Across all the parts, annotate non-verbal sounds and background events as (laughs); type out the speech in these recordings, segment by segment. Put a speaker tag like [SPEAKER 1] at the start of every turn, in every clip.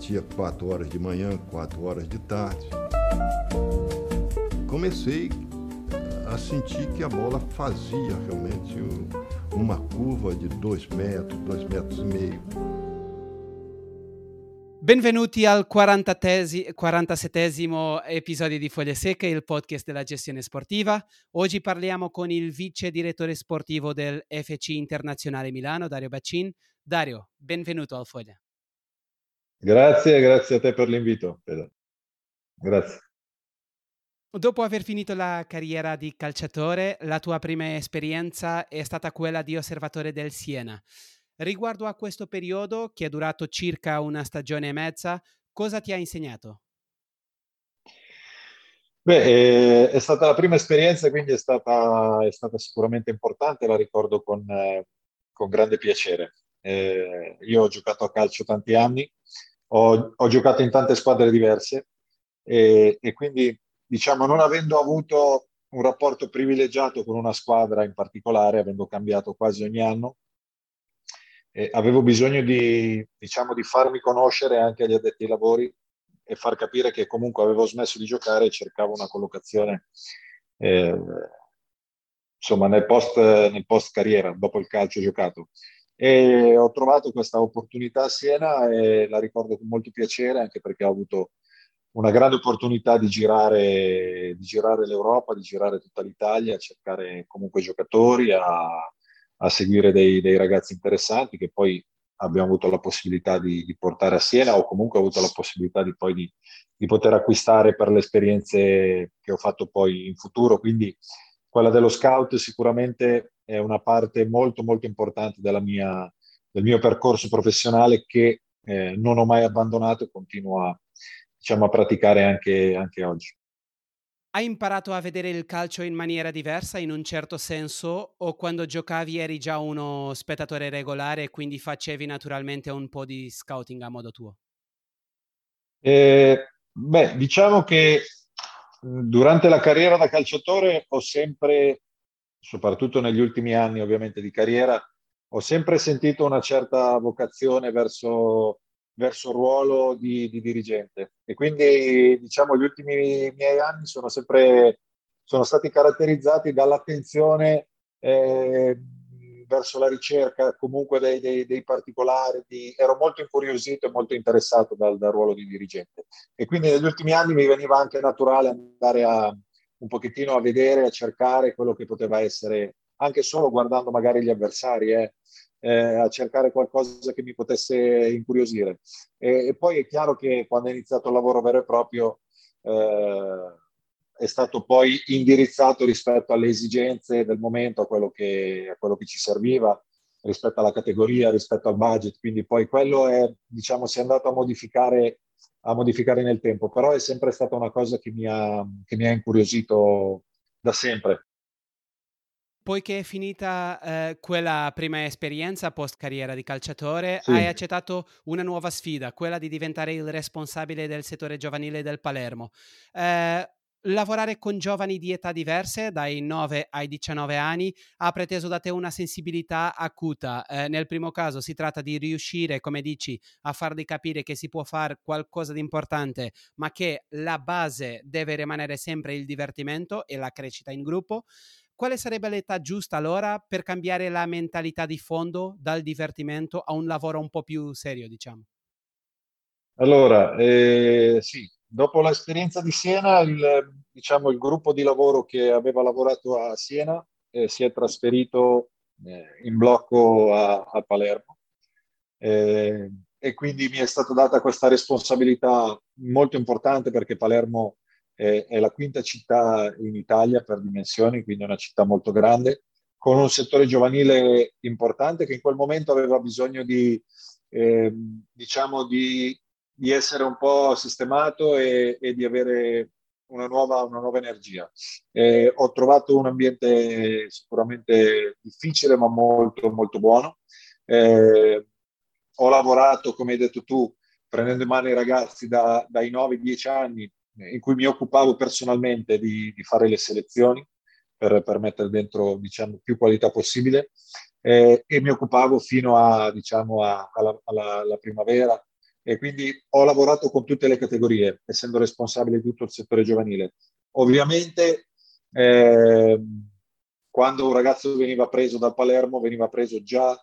[SPEAKER 1] partia quatro horas de manhã, quatro horas de tarde. Comecei a sentir que a bola fazia realmente uma curva de dois metros, dois metros e meio.
[SPEAKER 2] Benvenuti al 47esimo episodio di Foglie Secche, il podcast della gestione sportiva. Oggi parliamo con il vice direttore sportivo del FC Internazionale Milano, Dario Baccin. Dario, benvenuto al Foglia.
[SPEAKER 3] Grazie, grazie a te per l'invito, Pedro. Grazie.
[SPEAKER 2] Dopo aver finito la carriera di calciatore, la tua prima esperienza è stata quella di osservatore del Siena. Riguardo a questo periodo, che è durato circa una stagione e mezza, cosa ti ha insegnato?
[SPEAKER 3] Beh, è stata la prima esperienza, quindi è stata, è stata sicuramente importante, la ricordo con, eh, con grande piacere. Eh, io ho giocato a calcio tanti anni, ho, ho giocato in tante squadre diverse e, e, quindi, diciamo, non avendo avuto un rapporto privilegiato con una squadra in particolare, avendo cambiato quasi ogni anno, eh, avevo bisogno di, diciamo, di farmi conoscere anche agli addetti ai lavori e far capire che comunque avevo smesso di giocare e cercavo una collocazione eh, insomma nel post, nel post carriera, dopo il calcio giocato. E ho trovato questa opportunità a Siena e la ricordo con molto piacere anche perché ho avuto una grande opportunità di girare, di girare l'Europa, di girare tutta l'Italia, a cercare comunque giocatori, a, a seguire dei, dei, ragazzi interessanti che poi abbiamo avuto la possibilità di, di, portare a Siena o comunque ho avuto la possibilità di poi di, di poter acquistare per le esperienze che ho fatto poi in futuro. Quindi quella dello scout sicuramente è una parte molto molto importante mia, del mio percorso professionale che eh, non ho mai abbandonato e continuo a, diciamo, a praticare anche, anche oggi.
[SPEAKER 2] Hai imparato a vedere il calcio in maniera diversa, in un certo senso, o quando giocavi eri già uno spettatore regolare e quindi facevi naturalmente un po' di scouting a modo tuo?
[SPEAKER 3] Eh, beh, diciamo che durante la carriera da calciatore ho sempre soprattutto negli ultimi anni ovviamente di carriera, ho sempre sentito una certa vocazione verso, verso il ruolo di, di, dirigente. E quindi diciamo gli ultimi miei anni sono sempre sono stati caratterizzati dall'attenzione eh, verso la ricerca comunque dei, dei, dei particolari, di, ero molto incuriosito e molto interessato dal, dal ruolo di dirigente. E quindi negli ultimi anni mi veniva anche naturale andare a, un pochettino a vedere, a cercare quello che poteva essere, anche solo guardando magari gli avversari, eh, eh, a cercare qualcosa che mi potesse incuriosire. E, e, poi è chiaro che quando è iniziato il lavoro vero e proprio eh, è stato poi indirizzato rispetto alle esigenze del momento, a quello che, a quello che ci serviva rispetto alla categoria, rispetto al budget, quindi poi quello è, diciamo, si è andato a modificare a modificare nel tempo, però è sempre stata una cosa che mi ha, che mi ha incuriosito da sempre.
[SPEAKER 2] Poiché è finita eh, quella prima esperienza post carriera di calciatore, sì. hai accettato una nuova sfida, quella di diventare il responsabile del settore giovanile del Palermo. Eh, lavorare con giovani di età diverse, dai 9 ai 19 anni, ha preteso da te una sensibilità acuta. Eh, nel primo caso si tratta di riuscire, come dici, a farli capire che si può fare qualcosa di importante, ma che la base deve rimanere sempre il divertimento e la crescita in gruppo. Quale sarebbe l'età giusta allora per cambiare la mentalità di fondo dal divertimento a un lavoro un po' più serio, diciamo?
[SPEAKER 3] Allora, eh, sì, dopo l'esperienza di Siena, il, diciamo, il gruppo di lavoro che aveva lavorato a Siena eh, si è trasferito eh, in blocco a, a Palermo. Eh, e quindi mi è stata data questa responsabilità molto importante perché Palermo è, è la quinta città in Italia per dimensioni, quindi è una città molto grande, con un settore giovanile importante che in quel momento aveva bisogno di, eh, diciamo, di di essere un po' sistemato e, e di avere una nuova, una nuova energia. Eh, ho trovato un ambiente sicuramente difficile ma molto molto buono. Eh, ho lavorato, come hai detto tu, prendendo in mano i ragazzi da, dai 9-10 anni in cui mi occupavo personalmente di, di fare le selezioni per, per, mettere dentro diciamo, più qualità possibile eh, e mi occupavo fino a, diciamo, a, alla, alla, alla primavera e quindi ho lavorato con tutte le categorie, essendo responsabile di tutto il settore giovanile. Ovviamente eh, quando un ragazzo veniva preso da Palermo veniva preso già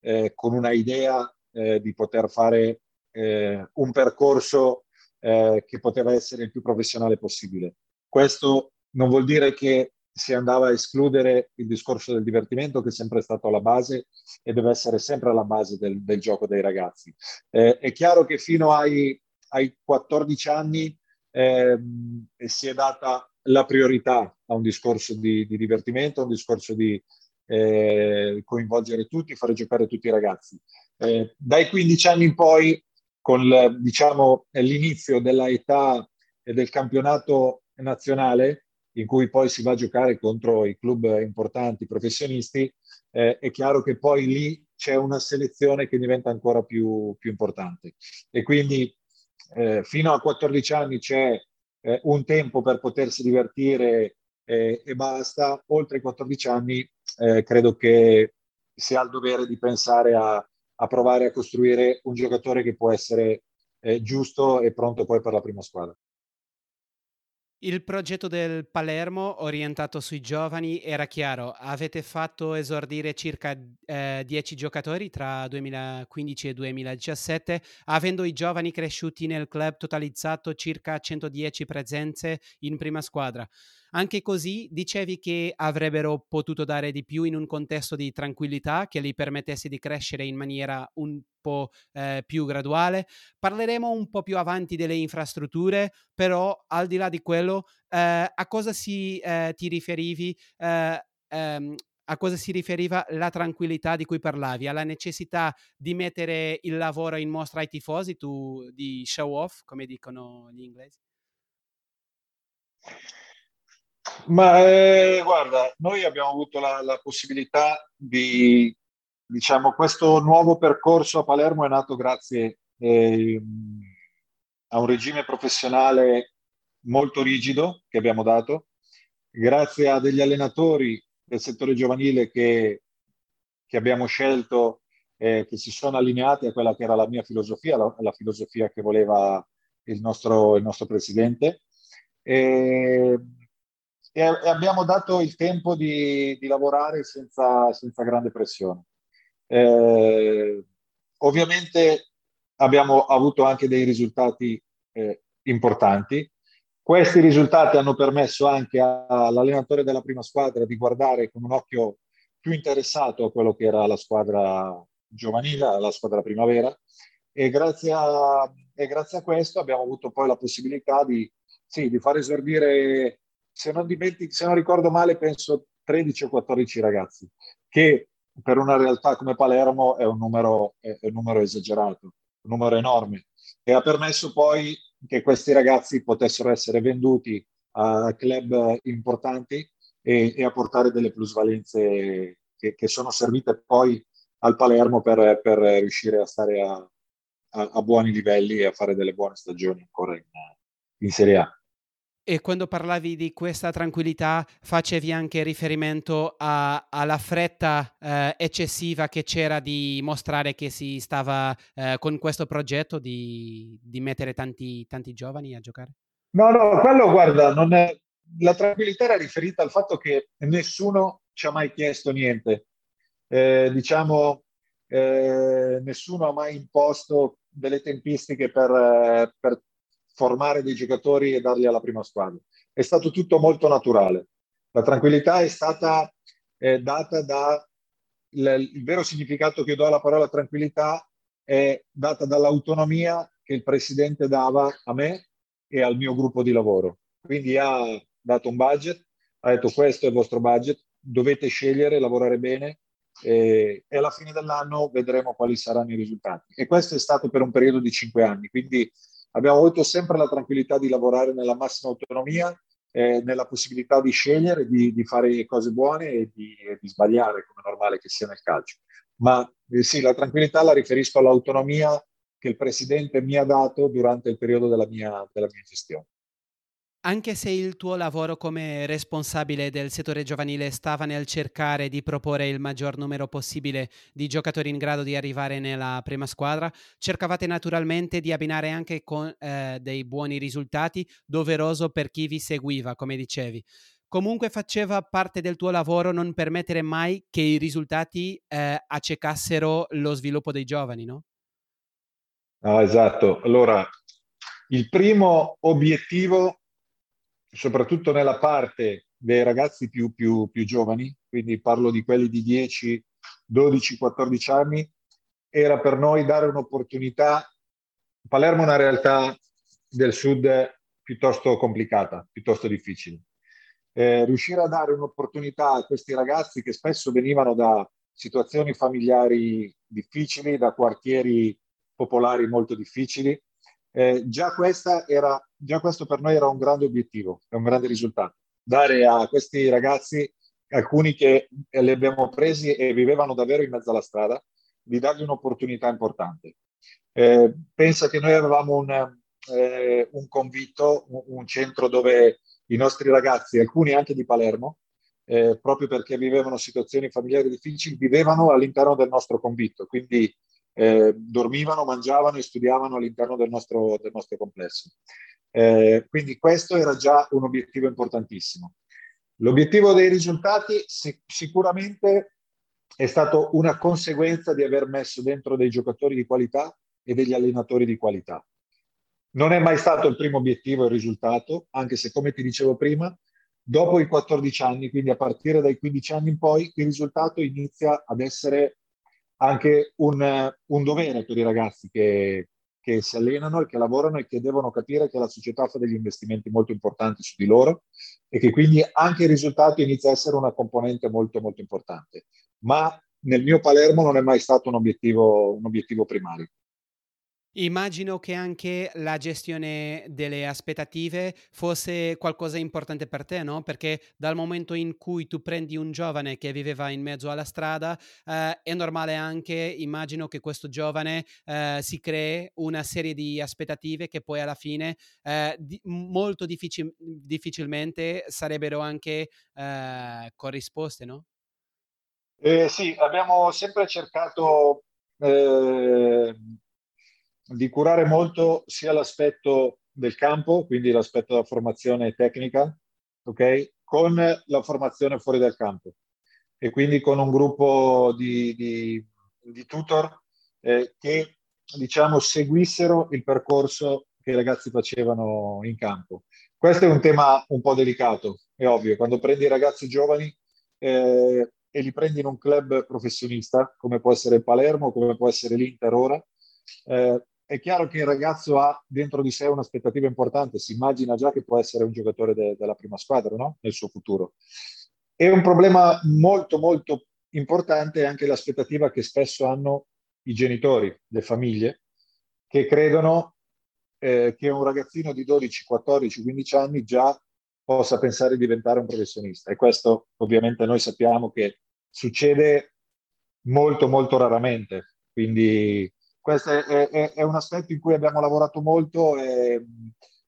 [SPEAKER 3] eh, con una idea eh, di poter fare eh, un percorso eh, che poteva essere il più professionale possibile. Questo non vuol dire che si andava a escludere il discorso del divertimento che è sempre stato alla base e deve essere sempre alla base del, del gioco dei ragazzi. Eh, è chiaro che fino ai, ai 14 anni eh, si è data la priorità a un discorso di, di divertimento, a un discorso di eh, coinvolgere tutti, fare giocare tutti i ragazzi. Eh, dai 15 anni in poi, con diciamo, l'inizio della età e del campionato nazionale, in cui poi si va a giocare contro i club importanti, professionisti, eh, è chiaro che poi lì c'è una selezione che diventa ancora più, più importante. E quindi eh, fino a 14 anni c'è eh, un tempo per potersi divertire eh, e basta, oltre i 14 anni eh, credo che si ha il dovere di pensare a, a, provare a costruire un giocatore che può essere eh, giusto e pronto poi per la prima squadra.
[SPEAKER 2] Il progetto del Palermo orientato sui giovani era chiaro, avete fatto esordire circa eh, 10 giocatori tra 2015 e 2017, avendo i giovani cresciuti nel club totalizzato circa 110 presenze in prima squadra. Anche così dicevi che avrebbero potuto dare di più in un contesto di tranquillità che gli permettesse di crescere in maniera un po' eh, più graduale. Parleremo un po' più avanti delle infrastrutture, però al di là di quello, eh, a cosa si, eh, ti riferivi? Eh, ehm, a cosa si riferiva la tranquillità di cui parlavi, alla necessità di mettere il lavoro in mostra ai tifosi, tu, di show off, come dicono gli inglesi?
[SPEAKER 3] Ma eh, guarda, noi abbiamo avuto la, la, possibilità di, diciamo, questo nuovo percorso a Palermo è nato grazie eh, a un regime professionale molto rigido che abbiamo dato, grazie a degli allenatori del settore giovanile che, che abbiamo scelto, eh, che si sono allineati a quella che era la mia filosofia, la, la filosofia che voleva il nostro, il nostro presidente. E, e, abbiamo dato il tempo di, di lavorare senza, senza, grande pressione. Eh, ovviamente abbiamo avuto anche dei risultati eh, importanti. Questi risultati hanno permesso anche all'allenatore della prima squadra di guardare con un occhio più interessato a quello che era la squadra giovanile, la squadra primavera, e grazie a, e grazie a questo abbiamo avuto poi la possibilità di, sì, di far esordire se non, dimentico, se non ricordo male, penso 13 o 14 ragazzi, che per una realtà come Palermo è un numero, è un numero esagerato, un numero enorme, e ha permesso poi che questi ragazzi potessero essere venduti a club importanti e, e a portare delle plusvalenze che, che, sono servite poi al Palermo per, per riuscire a stare a, a, a, buoni livelli e a fare delle buone stagioni ancora in, in Serie A.
[SPEAKER 2] E quando parlavi di questa tranquillità facevi anche riferimento a, alla fretta eh, eccessiva che c'era di mostrare che si stava eh, con questo progetto di, di mettere tanti, tanti, giovani a giocare?
[SPEAKER 3] No, no, quello guarda, è... la tranquillità era riferita al fatto che nessuno ci ha mai chiesto niente. Eh, diciamo, eh, nessuno ha mai imposto delle tempistiche per, eh, per formare dei giocatori e darli alla prima squadra. È stato tutto molto naturale. La tranquillità è stata eh, data da il, il vero significato che do alla parola tranquillità è data dall'autonomia che il presidente dava a me e al mio gruppo di lavoro. Quindi ha dato un budget, ha detto questo è il vostro budget, dovete scegliere, lavorare bene e, e, alla fine dell'anno vedremo quali saranno i risultati. E questo è stato per un periodo di cinque anni, quindi abbiamo avuto sempre la tranquillità di lavorare nella massima autonomia, eh, nella possibilità di scegliere, di, di fare cose buone e di, e di, sbagliare, come è normale che sia nel calcio. Ma eh, sì, la tranquillità la riferisco all'autonomia che il Presidente mi ha dato durante il periodo della mia, della mia gestione.
[SPEAKER 2] Anche se il tuo lavoro come responsabile del settore giovanile stava nel cercare di proporre il maggior numero possibile di giocatori in grado di arrivare nella prima squadra, cercavate naturalmente di abbinare anche con eh, dei buoni risultati, doveroso per chi vi seguiva, come dicevi. Comunque faceva parte del tuo lavoro non permettere mai che i risultati eh, accecassero lo sviluppo dei giovani, no?
[SPEAKER 3] Ah, esatto. Allora, il primo obiettivo soprattutto nella parte dei ragazzi più, più, più giovani, quindi parlo di quelli di 10, 12, 14 anni, era per noi dare un'opportunità. Palermo è una realtà del sud piuttosto complicata, piuttosto difficile. Eh, riuscire a dare un'opportunità a questi ragazzi che spesso venivano da situazioni familiari difficili, da quartieri popolari molto difficili, eh, già, era, già questo per noi era un grande obiettivo, un grande risultato. Dare a questi ragazzi, alcuni che li abbiamo presi e vivevano davvero in mezzo alla strada, di dargli un'opportunità importante. Eh, pensa che noi avevamo un, eh, un convitto, un, un, centro dove i nostri ragazzi, alcuni anche di Palermo, eh, proprio perché vivevano situazioni familiari difficili, vivevano all'interno del nostro convitto. Quindi eh, dormivano, mangiavano e studiavano all'interno del nostro, del nostro complesso. Eh, quindi questo era già un obiettivo importantissimo. L'obiettivo dei risultati sic- sicuramente è stato una conseguenza di aver messo dentro dei giocatori di qualità e degli allenatori di qualità. Non è mai stato il primo obiettivo il risultato, anche se come ti dicevo prima, dopo i 14 anni, quindi a partire dai 15 anni in poi, il risultato inizia ad essere anche un, un dovere per i ragazzi che, che, si allenano e che lavorano e che devono capire che la società fa degli investimenti molto importanti su di loro e che quindi anche il risultato inizia a essere una componente molto molto importante. Ma nel mio Palermo non è mai stato un obiettivo, un obiettivo primario.
[SPEAKER 2] Immagino che anche la gestione delle aspettative fosse qualcosa di importante per te, no? Perché dal momento in cui tu prendi un giovane che viveva in mezzo alla strada, eh, è normale anche, immagino che questo giovane eh, si crei una serie di aspettative che poi alla fine eh, di- molto difficil- difficilmente sarebbero anche eh, corrisposte, no?
[SPEAKER 3] Eh, sì, abbiamo sempre cercato eh, di curare molto sia l'aspetto del campo, quindi l'aspetto della formazione tecnica, ok? Con la formazione fuori dal campo e quindi con un gruppo di, di, di tutor eh, che diciamo seguissero il percorso che i ragazzi facevano in campo. Questo è un tema un po' delicato, è ovvio, quando prendi i ragazzi giovani eh, e li prendi in un club professionista, come può essere Palermo, come può essere l'Inter ora, eh, è chiaro che il ragazzo ha dentro di sé un'aspettativa importante, si immagina già che può essere un giocatore de- della prima squadra no? nel suo futuro. E un problema molto molto importante è anche l'aspettativa che spesso hanno i genitori, le famiglie, che credono eh, che un ragazzino di 12, 14, 15 anni già possa pensare di diventare un professionista. E questo ovviamente noi sappiamo che succede molto molto raramente. Quindi questo è, è, è, un aspetto in cui abbiamo lavorato molto e,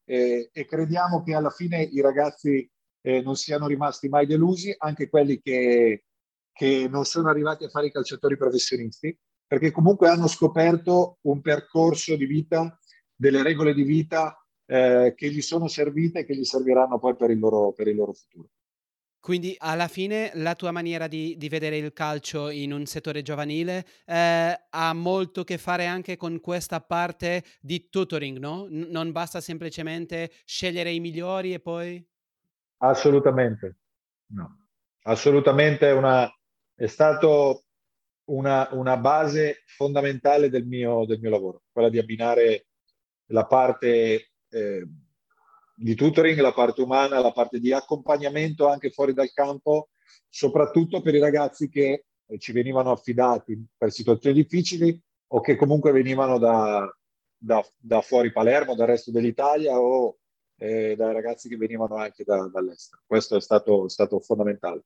[SPEAKER 3] e, e crediamo che alla fine i ragazzi eh, non siano rimasti mai delusi, anche quelli che, che non sono arrivati a fare i calciatori professionisti, perché comunque hanno scoperto un percorso di vita, delle regole di vita eh, che gli sono servite e che gli serviranno poi per il loro, per il loro futuro.
[SPEAKER 2] Quindi alla fine la tua maniera di, di vedere il calcio in un settore giovanile eh, ha molto a che fare anche con questa parte di tutoring, no? N- non basta semplicemente scegliere i migliori e poi...
[SPEAKER 3] Assolutamente, no. Assolutamente una, è stato una, una base fondamentale del mio, del mio, lavoro, quella di abbinare la parte... Eh, di tutoring, la parte umana, la parte di accompagnamento anche fuori dal campo, soprattutto per i ragazzi che eh, ci venivano affidati per situazioni difficili o che comunque venivano da, da, da fuori Palermo, dal resto dell'Italia o eh, dai ragazzi che venivano anche da, dall'estero. Questo è stato, stato fondamentale.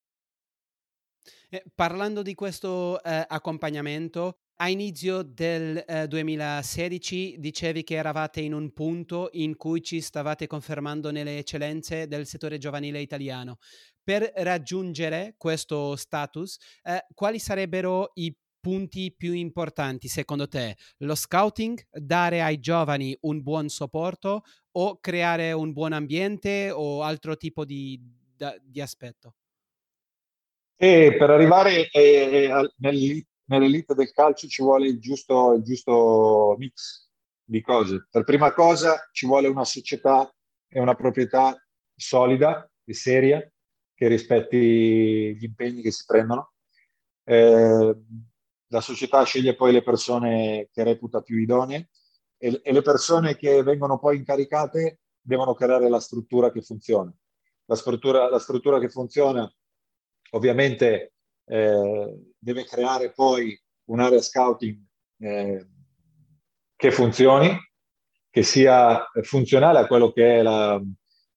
[SPEAKER 2] Eh, parlando di questo eh, accompagnamento, A inizio del eh, 2016 dicevi che eravate in un punto in cui ci stavate confermando nelle eccellenze del settore giovanile italiano. Per raggiungere questo status, eh, quali sarebbero i punti più importanti secondo te? Lo scouting, dare ai giovani un buon supporto o creare un buon ambiente o altro tipo di, di aspetto?
[SPEAKER 3] E per arrivare eh, nel, nell'elite del calcio ci vuole il giusto, il giusto mix di cose. Per prima cosa ci vuole una società e una proprietà solida e seria che rispetti gli impegni che si prendono. Eh, la società sceglie poi le persone che reputa più idonee e, e, le persone che vengono poi incaricate devono creare la struttura che funziona. La struttura, la struttura che funziona ovviamente deve creare poi un'area scouting eh, che funzioni, che sia funzionale a quello che è la,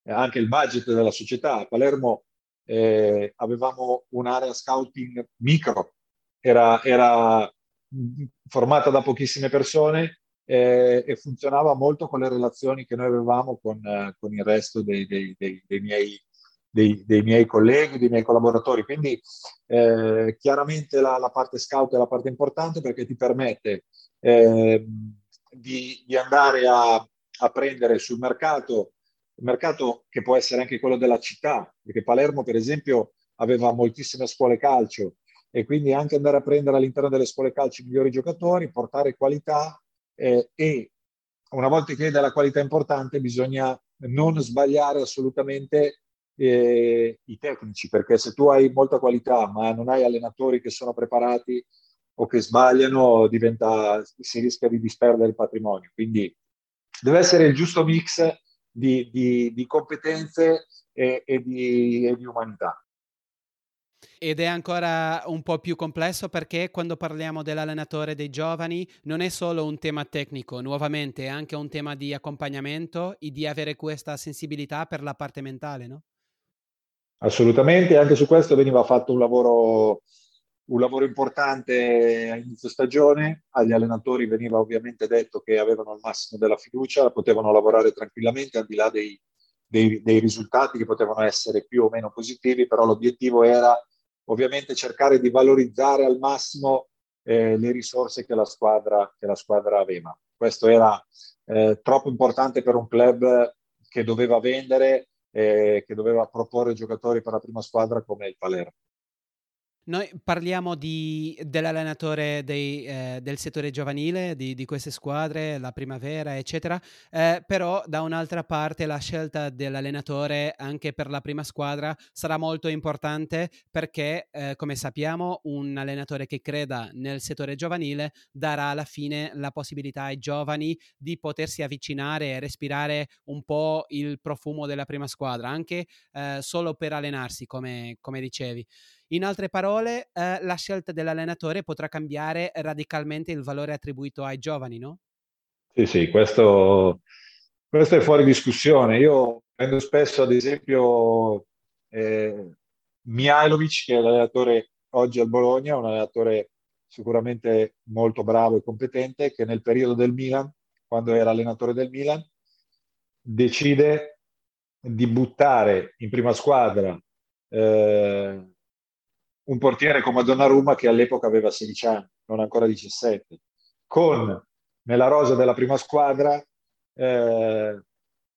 [SPEAKER 3] anche il budget della società. A Palermo eh, avevamo un'area scouting micro, era, era formata da pochissime persone eh, e funzionava molto con le relazioni che noi avevamo con, eh, con il resto dei, dei, dei, dei miei dei, dei, miei colleghi, dei miei collaboratori. Quindi eh, chiaramente la, la, parte scout è la parte importante perché ti permette eh, di, di, andare a, a, prendere sul mercato, il mercato che può essere anche quello della città, perché Palermo per esempio aveva moltissime scuole calcio e quindi anche andare a prendere all'interno delle scuole calcio i migliori giocatori, portare qualità eh, e una volta che della qualità importante bisogna non sbagliare assolutamente eh, i tecnici, perché se tu hai molta qualità ma non hai allenatori che sono preparati o che sbagliano, diventa, si rischia di disperdere il patrimonio. Quindi deve essere il giusto mix di, di, di competenze e, e, di, e di umanità.
[SPEAKER 2] Ed è ancora un po' più complesso perché quando parliamo dell'allenatore dei giovani non è solo un tema tecnico, nuovamente è anche un tema di accompagnamento e di avere questa sensibilità per la parte mentale, no?
[SPEAKER 3] Assolutamente, anche su questo veniva fatto un lavoro, un lavoro importante a inizio stagione, agli allenatori veniva ovviamente detto che avevano il massimo della fiducia, potevano lavorare tranquillamente al di là dei, dei, dei risultati che potevano essere più o meno positivi, però l'obiettivo era ovviamente cercare di valorizzare al massimo eh, le risorse che la, squadra, che la squadra aveva. Questo era eh, troppo importante per un club che doveva vendere eh, che doveva proporre giocatori per la prima squadra come il Palermo.
[SPEAKER 2] Noi parliamo di, dell'allenatore dei, eh, del settore giovanile, di, di, queste squadre, la primavera, eccetera, eh, però da un'altra parte la scelta dell'allenatore anche per la prima squadra sarà molto importante perché, eh, come sappiamo, un allenatore che creda nel settore giovanile darà alla fine la possibilità ai giovani di potersi avvicinare e respirare un po' il profumo della prima squadra, anche eh, solo per allenarsi, come, come dicevi. In altre parole, eh, la scelta dell'allenatore potrà cambiare radicalmente il valore attribuito ai giovani, no?
[SPEAKER 3] Sì, sì, questo, questo è fuori discussione. Io prendo spesso, ad esempio, eh, Mihailovic, che è l'allenatore oggi al Bologna, un allenatore sicuramente molto bravo e competente, che nel periodo del Milan, quando era allenatore del Milan, decide di buttare in prima squadra eh, un portiere come Donnarumma che all'epoca aveva 16 anni, non ancora 17, con nella rosa della prima squadra eh,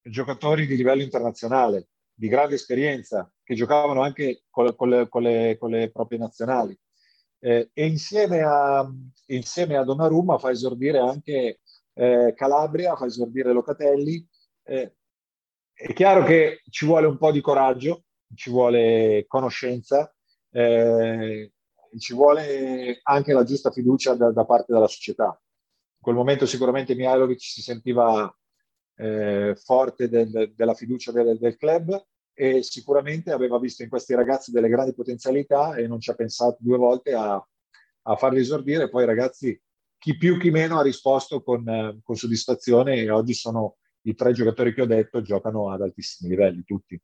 [SPEAKER 3] giocatori di livello internazionale, di grande esperienza, che giocavano anche con con le, con le, con le proprie nazionali. Eh, e insieme a, insieme a Donnarumma fa esordire anche eh, Calabria, fa esordire Locatelli. Eh, è chiaro che ci vuole un po' di coraggio, ci vuole conoscenza, eh, ci vuole anche la giusta fiducia da, da, parte della società. In quel momento sicuramente Mihailovic si sentiva eh, forte del, della fiducia del, del, club e sicuramente aveva visto in questi ragazzi delle grandi potenzialità e non ci ha pensato due volte a, a farli esordire. Poi ragazzi, chi più chi meno ha risposto con, con soddisfazione e oggi sono i tre giocatori che ho detto, giocano ad altissimi livelli tutti.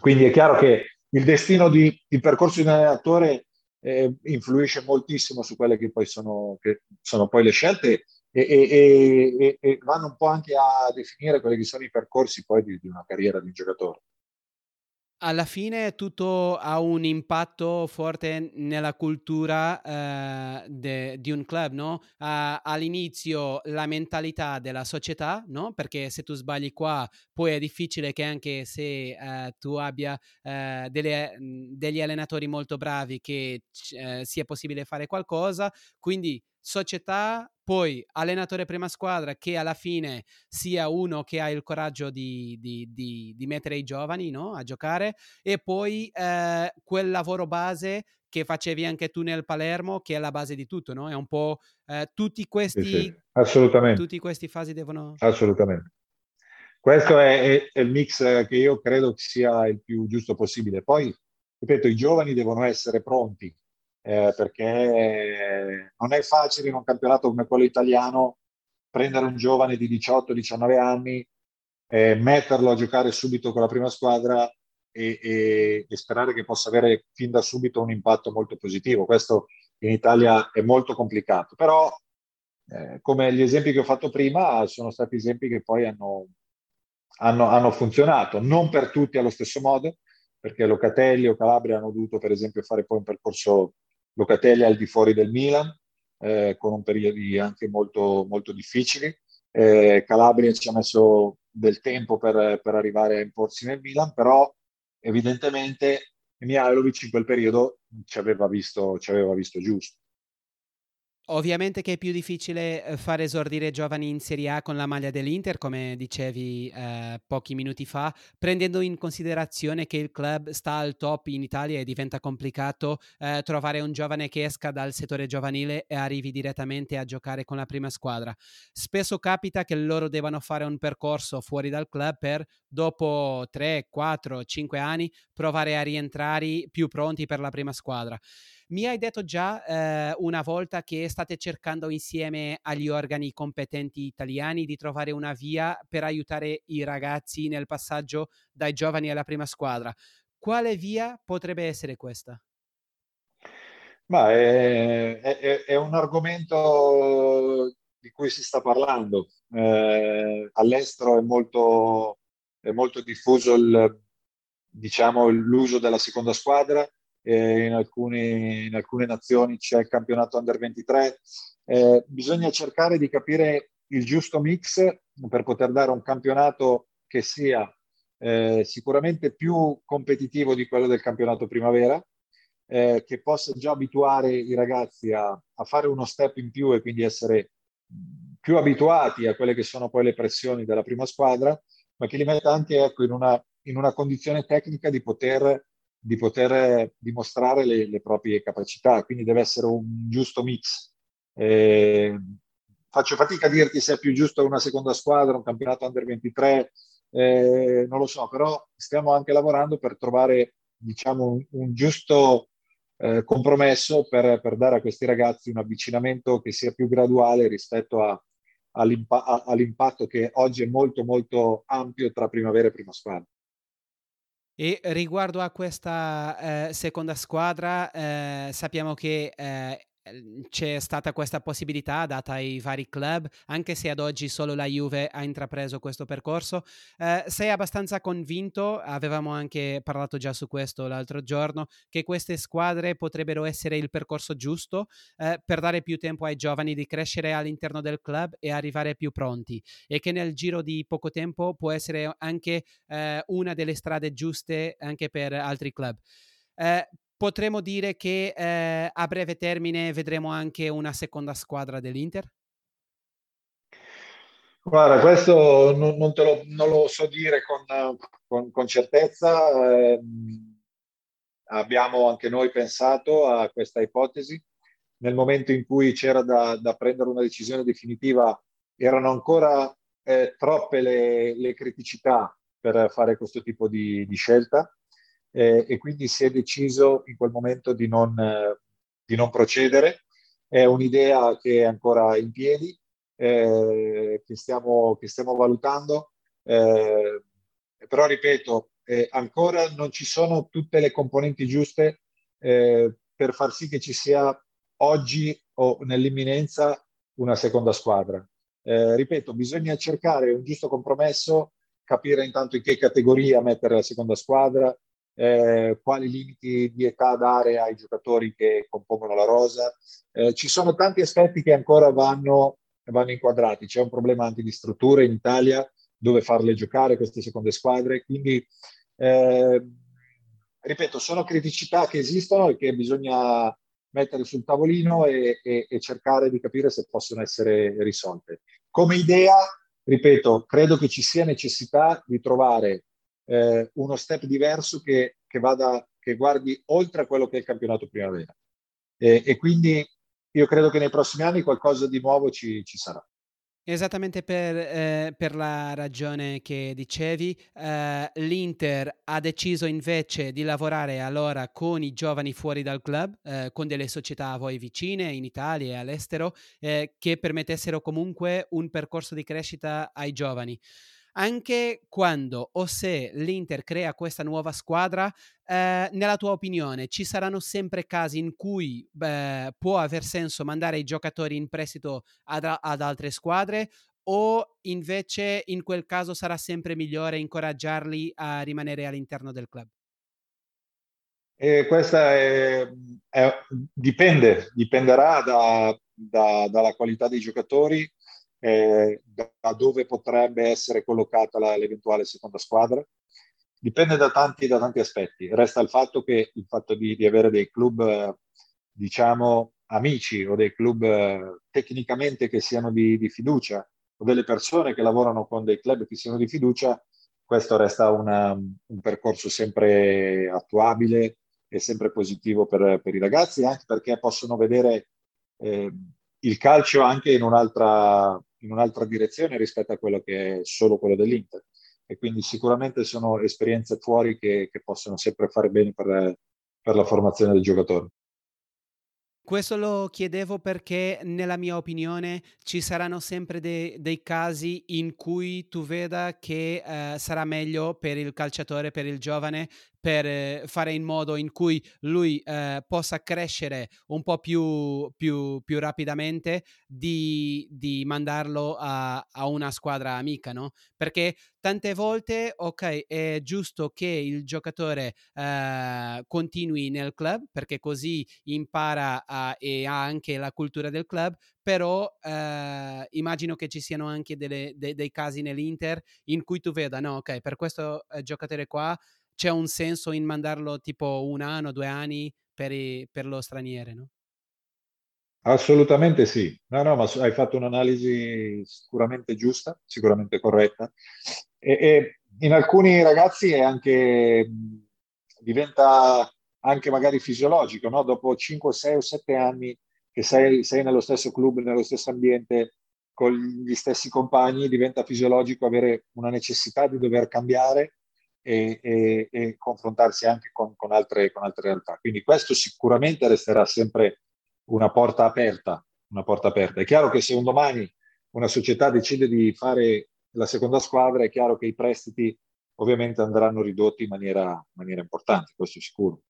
[SPEAKER 3] Quindi è chiaro che il destino di, il percorso di un allenatore eh, influisce moltissimo su quelle che poi sono, che sono poi le scelte e, e, e, e, vanno un po' anche a definire quelli che sono i percorsi poi di, di una carriera di un giocatore
[SPEAKER 2] alla fine tutto ha un impatto forte nella cultura uh, de, di un club, no? Uh, all'inizio la mentalità della società, no? Perché se tu sbagli qua, poi è difficile che anche se uh, tu abbia delle, degli allenatori molto bravi che sia possibile fare qualcosa, quindi società, poi allenatore prima squadra che alla fine sia uno che ha il coraggio di, di, di, di mettere i giovani no? a giocare e poi eh, quel lavoro base che facevi anche tu nel Palermo che è la base di tutto, no? È un po' eh, tutti questi... Sì, sì.
[SPEAKER 3] Assolutamente.
[SPEAKER 2] Tutti questi fasi devono...
[SPEAKER 3] Assolutamente. Questo è, è, è il mix che io credo sia il più giusto possibile. Poi, ripeto, i giovani devono essere pronti eh, perché non è facile in un campionato come quello italiano prendere un giovane di 18-19 anni, eh, metterlo a giocare subito con la prima squadra e, e, e, sperare che possa avere fin da subito un impatto molto positivo. Questo in Italia è molto complicato, però eh, come gli esempi che ho fatto prima sono stati esempi che poi hanno, hanno, hanno funzionato, non per tutti allo stesso modo, perché Locatelli o Calabria hanno dovuto per esempio fare poi un percorso Locatelli al di fuori del Milan, eh, con periodi anche molto, molto difficili. Eh, Calabria ci ha messo del tempo per, per, arrivare a imporsi nel Milan, però evidentemente Mihailovic in quel periodo ci aveva visto, ci aveva visto giusto.
[SPEAKER 2] Ovviamente che è più difficile eh, fare esordire giovani in Serie A con la maglia dell'Inter, come dicevi eh, pochi minuti fa, prendendo in considerazione che il club sta al top in Italia e diventa complicato eh, trovare un giovane che esca dal settore giovanile e arrivi direttamente a giocare con la prima squadra. Spesso capita che loro devono fare un percorso fuori dal club per, dopo 3, 4, 5 anni, provare a rientrare più pronti per la prima squadra. Mi hai detto già eh, una volta che state cercando insieme agli organi competenti italiani di trovare una via per aiutare i ragazzi nel passaggio dai giovani alla prima squadra. Quale via potrebbe essere questa?
[SPEAKER 3] Ma è, è, è un argomento di cui si sta parlando. Eh, all'estero è molto, è molto diffuso il, diciamo, l'uso della seconda squadra in, alcuni, in, alcune nazioni c'è il campionato under 23. Eh, bisogna cercare di capire il giusto mix per poter dare un campionato che sia eh, sicuramente più competitivo di quello del campionato primavera, eh, che possa già abituare i ragazzi a, a, fare uno step in più e quindi essere più abituati a quelle che sono poi le pressioni della prima squadra, ma che li metta anche ecco, in, una, in una condizione tecnica di poter di poter dimostrare le, le, proprie capacità, quindi deve essere un giusto mix. Eh, faccio fatica a dirti se è più giusto una seconda squadra, un campionato under 23, eh, non lo so, però stiamo anche lavorando per trovare diciamo, un, un giusto eh, compromesso per, per, dare a questi ragazzi un avvicinamento che sia più graduale rispetto a, all'impa- all'impatto che oggi è molto molto ampio tra primavera e prima squadra.
[SPEAKER 2] E riguardo a questa eh, seconda squadra, eh, sappiamo che eh, c'è stata questa possibilità data ai vari club, anche se ad oggi solo la Juve ha intrapreso questo percorso. Eh, sei abbastanza convinto, avevamo anche parlato già su questo l'altro giorno, che queste squadre potrebbero essere il percorso giusto eh, per dare più tempo ai giovani di crescere all'interno del club e arrivare più pronti e che nel giro di poco tempo può essere anche eh, una delle strade giuste anche per altri club. Eh, potremmo dire che eh, a breve termine vedremo anche una seconda squadra dell'Inter?
[SPEAKER 3] Guarda, questo non, non, lo, non lo, so dire con, con, con certezza. Eh, abbiamo anche noi pensato a questa ipotesi. Nel momento in cui c'era da, da prendere una decisione definitiva, erano ancora eh, troppe le, le, criticità per fare questo tipo di, di scelta eh, e quindi si è deciso in quel momento di non, eh, di non procedere. È un'idea che è ancora in piedi, eh, che, stiamo, che stiamo valutando, eh, però ripeto, eh, ancora non ci sono tutte le componenti giuste per far sì che ci sia oggi o nell'imminenza una seconda squadra. Eh, ripeto, bisogna cercare un giusto compromesso, capire intanto in che categoria mettere la seconda squadra, eh, quali limiti di età dare ai giocatori che compongono la rosa. Eh, ci sono tanti aspetti che ancora vanno, vanno inquadrati. C'è un problema anche di strutture in Italia dove farle giocare queste seconde squadre. Quindi, eh, ripeto, sono criticità che esistono e che bisogna mettere sul tavolino e, e, e cercare di capire se possono essere risolte. Come idea, ripeto, credo che ci sia necessità di trovare eh, uno step diverso che, che, vada, che guardi oltre a quello che è il campionato primavera. E, e quindi io credo che nei prossimi anni qualcosa di nuovo ci, ci sarà.
[SPEAKER 2] Esattamente per, eh, per, la ragione che dicevi, eh, l'Inter ha deciso invece di lavorare allora con i giovani fuori dal club, eh, con delle società a voi vicine in Italia e all'estero, eh, che permettessero comunque un percorso di crescita ai giovani anche quando o se l'Inter crea questa nuova squadra, eh, nella tua opinione ci saranno sempre casi in cui beh, può aver senso mandare i giocatori in prestito ad, ad altre squadre o invece in quel caso sarà sempre migliore incoraggiarli a rimanere all'interno del club?
[SPEAKER 3] Eh, questa è, è, dipende, dipenderà da, da, dalla qualità dei giocatori eh, da dove potrebbe essere collocata la, l'eventuale seconda squadra. Dipende da tanti, da tanti, aspetti. Resta il fatto che il fatto di, di avere dei club, diciamo, amici o dei club tecnicamente che siano di, di, fiducia o delle persone che lavorano con dei club che siano di fiducia, questo resta una, un percorso sempre attuabile e sempre positivo per, per i ragazzi, anche perché possono vedere eh, il calcio anche in un'altra, in un'altra direzione rispetto a quello che è solo quello dell'Inter. E quindi sicuramente sono esperienze fuori che, che possono sempre fare bene per, per la formazione del giocatore.
[SPEAKER 2] Questo lo chiedevo perché nella mia opinione ci saranno sempre de- dei casi in cui tu veda che eh, sarà meglio per il calciatore, per il giovane, per eh, fare in modo in cui lui eh, possa crescere un po' più, più, più rapidamente di, di mandarlo a, a, una squadra amica, no? Perché tante volte, ok, è giusto che il giocatore eh, continui nel club perché così impara a, e ha anche la cultura del club, però eh, immagino che ci siano anche delle, de, dei casi nell'Inter in cui tu veda, no, ok, per questo eh, giocatore qua c'è un senso in mandarlo tipo un anno, due anni per, i, per lo straniere, no?
[SPEAKER 3] Assolutamente sì. No, no, ma hai fatto un'analisi sicuramente giusta, sicuramente corretta. E, e in alcuni ragazzi è anche, diventa anche magari fisiologico, no? Dopo 5, 6 o 7 anni che sei, sei nello stesso club, nello stesso ambiente, con gli stessi compagni, diventa fisiologico avere una necessità di dover cambiare e, e, e confrontarsi anche con, con, altre, con altre realtà. Quindi questo sicuramente resterà sempre una porta aperta, una porta aperta. È chiaro che se un domani una società decide di fare la seconda squadra, è chiaro che i prestiti ovviamente andranno ridotti in maniera, in maniera importante, questo è sicuro.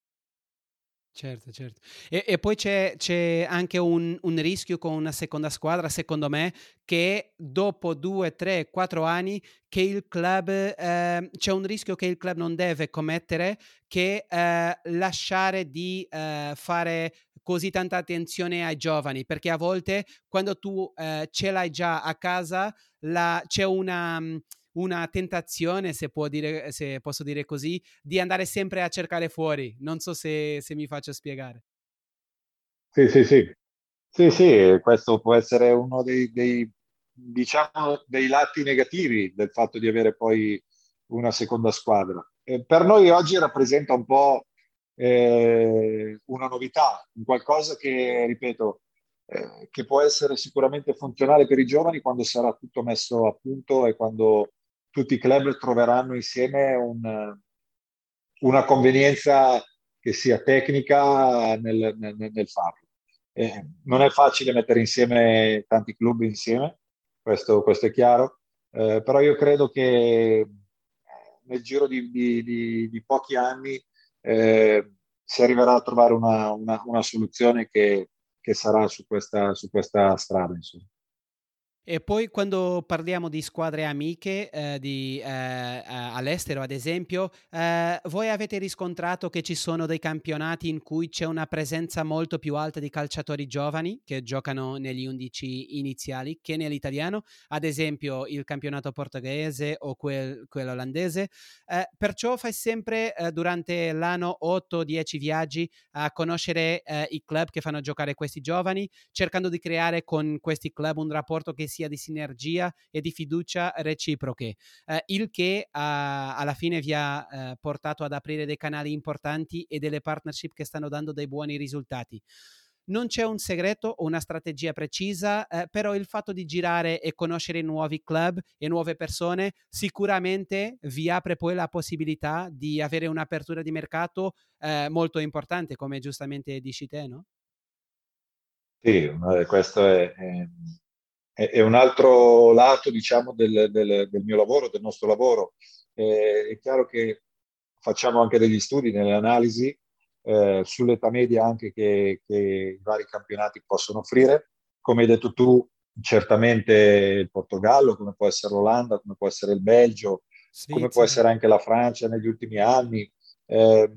[SPEAKER 2] Certo, certo. E, e poi c'è, c'è anche un, un, rischio con una seconda squadra, secondo me, che dopo due, tre, quattro anni che il club, eh, c'è un rischio che il club non deve commettere, che eh, lasciare di eh, fare così tanta attenzione ai giovani, perché a volte quando tu eh, ce l'hai già a casa, la, c'è una una tentazione, se, dire, se, posso dire così, di andare sempre a cercare fuori. Non so se, se mi faccio spiegare.
[SPEAKER 3] Sì, sì, sì. Sì, sì, questo può essere uno dei, dei, diciamo, dei lati negativi del fatto di avere poi una seconda squadra. Eh, per noi oggi rappresenta un po' eh, una novità, qualcosa che, ripeto, eh, che può essere sicuramente funzionale per i giovani quando sarà tutto messo a punto e quando tutti i club troveranno insieme un, una convenienza che sia tecnica nel, nel, nel farlo. Eh, non è facile mettere insieme tanti club insieme, questo, questo è chiaro, eh, però io credo che nel giro di, di, di, di pochi anni eh, si arriverà a trovare una, una, una soluzione che, che sarà su questa, su questa strada. Insomma.
[SPEAKER 2] E poi quando parliamo di squadre amiche eh, di, eh, eh, all'estero, ad esempio, eh, voi avete riscontrato che ci sono dei campionati in cui c'è una presenza molto più alta di calciatori giovani che giocano negli undici iniziali che nell'italiano, ad esempio il campionato portoghese o quel, quello olandese. Eh, perciò fai sempre eh, durante l'anno 8-10 viaggi a conoscere i club che fanno giocare questi giovani, cercando di creare con questi club un rapporto che sia di sinergia e di fiducia reciproche, eh, il che eh, alla fine vi ha eh, portato ad aprire dei canali importanti e delle partnership che stanno dando dei buoni risultati. Non c'è un segreto o una strategia precisa, eh, però il fatto di girare e conoscere nuovi club e nuove persone sicuramente vi apre poi la possibilità di avere un'apertura di mercato eh, molto importante, come giustamente dici te, no?
[SPEAKER 3] Sì, questo è, è, è un altro lato, diciamo, del, del, del, mio lavoro, del nostro lavoro. Eh, è chiaro che facciamo anche degli studi nelle analisi eh, sull'età media anche che, che, i vari campionati possono offrire. Come hai detto tu, certamente il Portogallo, come può essere l'Olanda, come può essere il Belgio, Svizzera. come può essere anche la Francia negli ultimi anni, eh,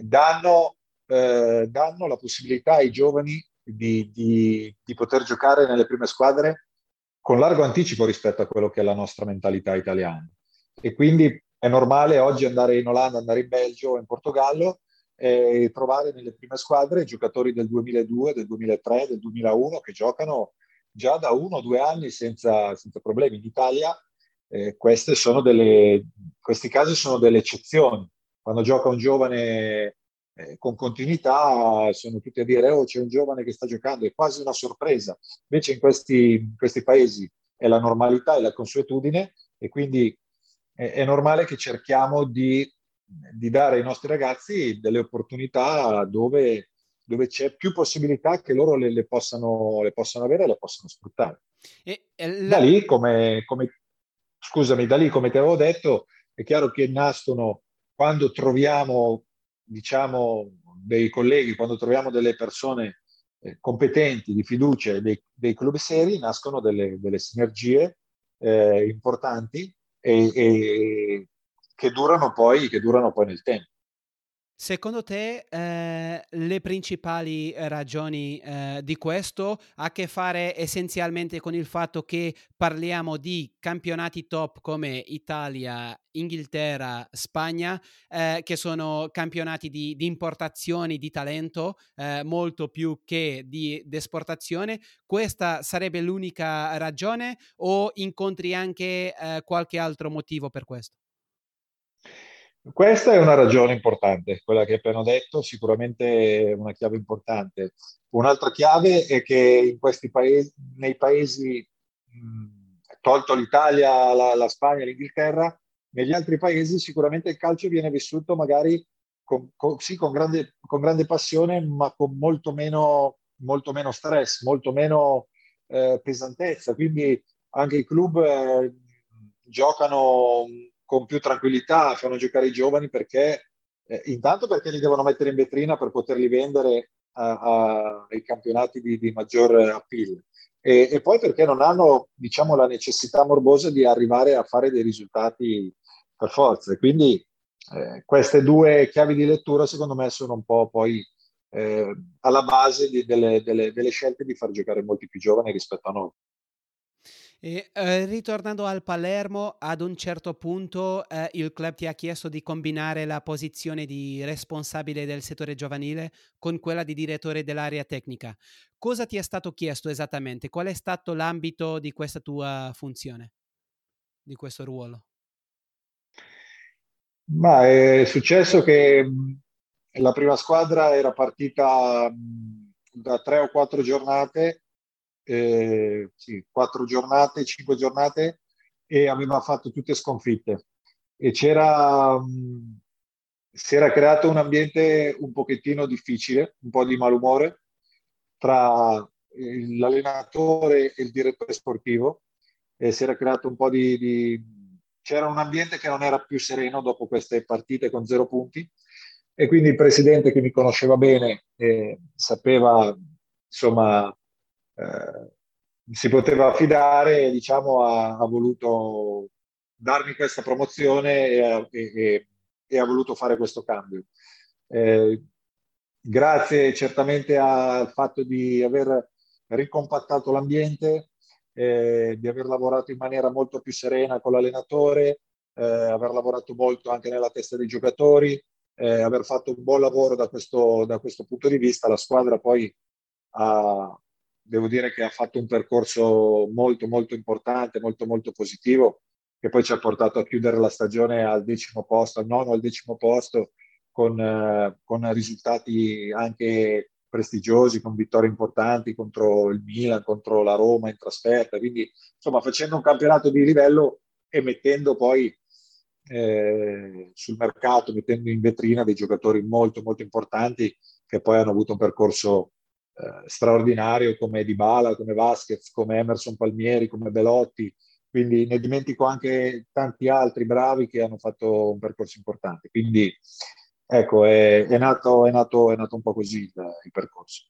[SPEAKER 3] danno, eh, danno la possibilità ai giovani di, di, di, poter giocare nelle prime squadre con largo anticipo rispetto a quello che è la nostra mentalità italiana. E quindi è normale oggi andare in Olanda, andare in Belgio in Portogallo e trovare nelle prime squadre giocatori del 2002, del 2003, del 2001 che giocano già da uno o due anni senza, senza problemi. In Italia eh, delle, questi casi sono delle eccezioni. Quando gioca un giovane eh, con continuità sono tutti a dire oh c'è un giovane che sta giocando, è quasi una sorpresa. Invece in questi, in questi paesi è la normalità, è la consuetudine e quindi è, è normale che cerchiamo di, di, dare ai nostri ragazzi delle opportunità dove, dove c'è più possibilità che loro le, le, possano, le possano, avere e le possano sfruttare. E, e la... Da lì, come, come, scusami, da lì, come ti avevo detto, è chiaro che nascono quando troviamo diciamo, dei colleghi, quando troviamo delle persone eh, competenti, di fiducia, dei, dei club seri, nascono delle, delle sinergie eh, importanti e, e che, durano poi, che durano poi nel tempo.
[SPEAKER 2] Secondo te eh, le principali ragioni eh, di questo ha a che fare essenzialmente con il fatto che parliamo di campionati top come Italia, Inghilterra, Spagna, eh, che sono campionati di, di importazioni di talento eh, molto più che di, di esportazione. Questa sarebbe l'unica ragione o incontri anche eh, qualche altro motivo per questo?
[SPEAKER 3] Questa è una ragione importante, quella che hai appena detto, sicuramente una chiave importante. Un'altra chiave è che in questi paesi, nei paesi, tolto l'Italia, la, la Spagna, l'Inghilterra, negli altri paesi sicuramente il calcio viene vissuto magari con, con, sì, con, grande, con grande, passione, ma con molto meno, molto meno stress, molto meno eh, pesantezza. Quindi anche i club eh, giocano con più tranquillità, fanno giocare i giovani perché eh, intanto perché li devono mettere in vetrina per poterli vendere a, a, ai campionati di, di maggior appeal e, e, poi perché non hanno diciamo la necessità morbosa di arrivare a fare dei risultati per forza quindi eh, queste due chiavi di lettura secondo me sono un po' poi eh, alla base di, delle, delle, delle scelte di far giocare molti più giovani rispetto a noi.
[SPEAKER 2] E, eh, ritornando al Palermo, ad un certo punto eh, il club ti ha chiesto di combinare la posizione di responsabile del settore giovanile con quella di direttore dell'area tecnica. Cosa ti è stato chiesto esattamente? Qual è stato l'ambito di questa tua funzione, di questo ruolo?
[SPEAKER 3] Ma è successo che la prima squadra era partita da tre o quattro giornate eh, sì, quattro giornate, cinque giornate e aveva fatto tutte sconfitte. E c'era, mh, si era creato un ambiente un pochettino difficile, un po' di malumore tra l'allenatore e il direttore sportivo e si era creato un po' di, di, c'era un ambiente che non era più sereno dopo queste partite con zero punti e quindi il presidente che mi conosceva bene e sapeva, insomma, eh, si poteva affidare, diciamo, ha, ha, voluto darmi questa promozione e, e, e ha voluto fare questo cambio. Eh, grazie certamente al fatto di aver ricompattato l'ambiente, eh, di aver lavorato in maniera molto più serena con l'allenatore, eh, aver lavorato molto anche nella testa dei giocatori, eh, aver fatto un buon lavoro da questo, da questo punto di vista. La squadra poi ha, devo dire che ha fatto un percorso molto molto importante, molto molto positivo, che poi ci ha portato a chiudere la stagione al decimo posto, al nono al decimo posto, con, eh, con risultati anche prestigiosi, con vittorie importanti contro il Milan, contro la Roma in trasferta, quindi insomma facendo un campionato di livello e mettendo poi eh, sul mercato, mettendo in vetrina dei giocatori molto molto importanti che poi hanno avuto un percorso eh, straordinario come Dybala, come Vasquez, come Emerson Palmieri, come Belotti, quindi ne dimentico anche tanti altri bravi che hanno fatto un percorso importante. Quindi ecco, è, è, nato, è, nato, è nato, un po' così il, il percorso.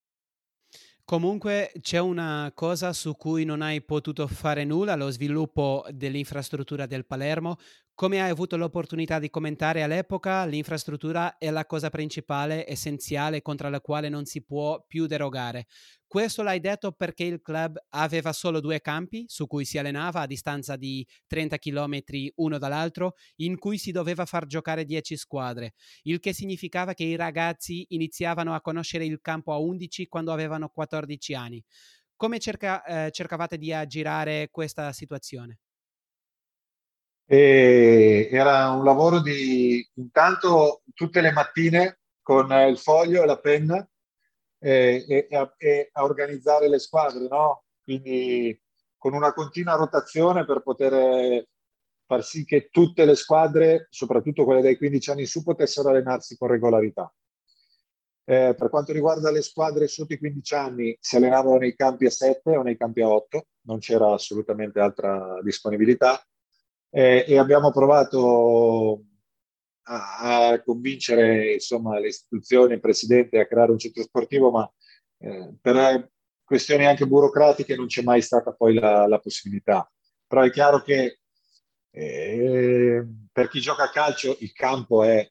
[SPEAKER 2] Comunque c'è una cosa su cui non hai potuto fare nulla, lo sviluppo dell'infrastruttura del Palermo. Come hai avuto l'opportunità di commentare all'epoca, l'infrastruttura è la cosa principale, essenziale, contro la quale non si può più derogare. Questo l'hai detto perché il club aveva solo due campi su cui si allenava a distanza di 30 km uno dall'altro, in cui si doveva far giocare 10 squadre, il che significava che i ragazzi iniziavano a conoscere il campo a 11 quando avevano 14 anni. Come cerca, eh, cercavate di aggirare questa situazione?
[SPEAKER 3] E era un lavoro di intanto tutte le mattine con il foglio e la penna e, e, e a organizzare le squadre, no? Quindi con una continua rotazione per poter far sì che tutte le squadre, soprattutto quelle dai 15 anni in su, potessero allenarsi con regolarità. Eh, per quanto riguarda le squadre sotto i 15 anni, si allenavano nei campi a 7 o nei campi a 8, non c'era assolutamente altra disponibilità. Eh, e abbiamo provato a, a convincere insomma, le istituzioni, il presidente a creare un centro sportivo, ma eh, per questioni anche burocratiche non c'è mai stata poi la, la possibilità. Però è chiaro che eh, per chi gioca a calcio il campo è,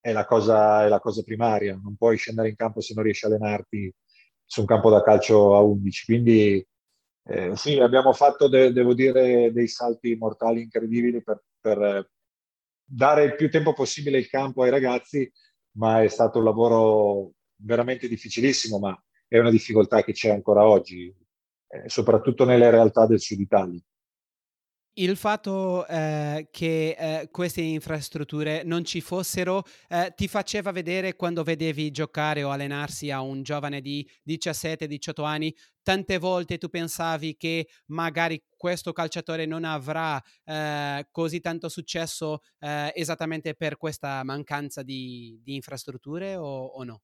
[SPEAKER 3] è, la cosa, è, la cosa, primaria, non puoi scendere in campo se non riesci a allenarti su un campo da calcio a 11. Quindi eh, sì, abbiamo fatto, de- devo dire, dei salti mortali incredibili per, per, dare il più tempo possibile il campo ai ragazzi, ma è stato un lavoro veramente difficilissimo, ma è una difficoltà che c'è ancora oggi, eh, soprattutto nelle realtà del sud Italia.
[SPEAKER 2] Il fatto eh, che eh, queste infrastrutture non ci fossero eh, ti faceva vedere quando vedevi giocare o allenarsi a un giovane di 17-18 anni, tante volte tu pensavi che magari questo calciatore non avrà eh, così tanto successo eh, esattamente per questa mancanza di, di infrastrutture o, o no?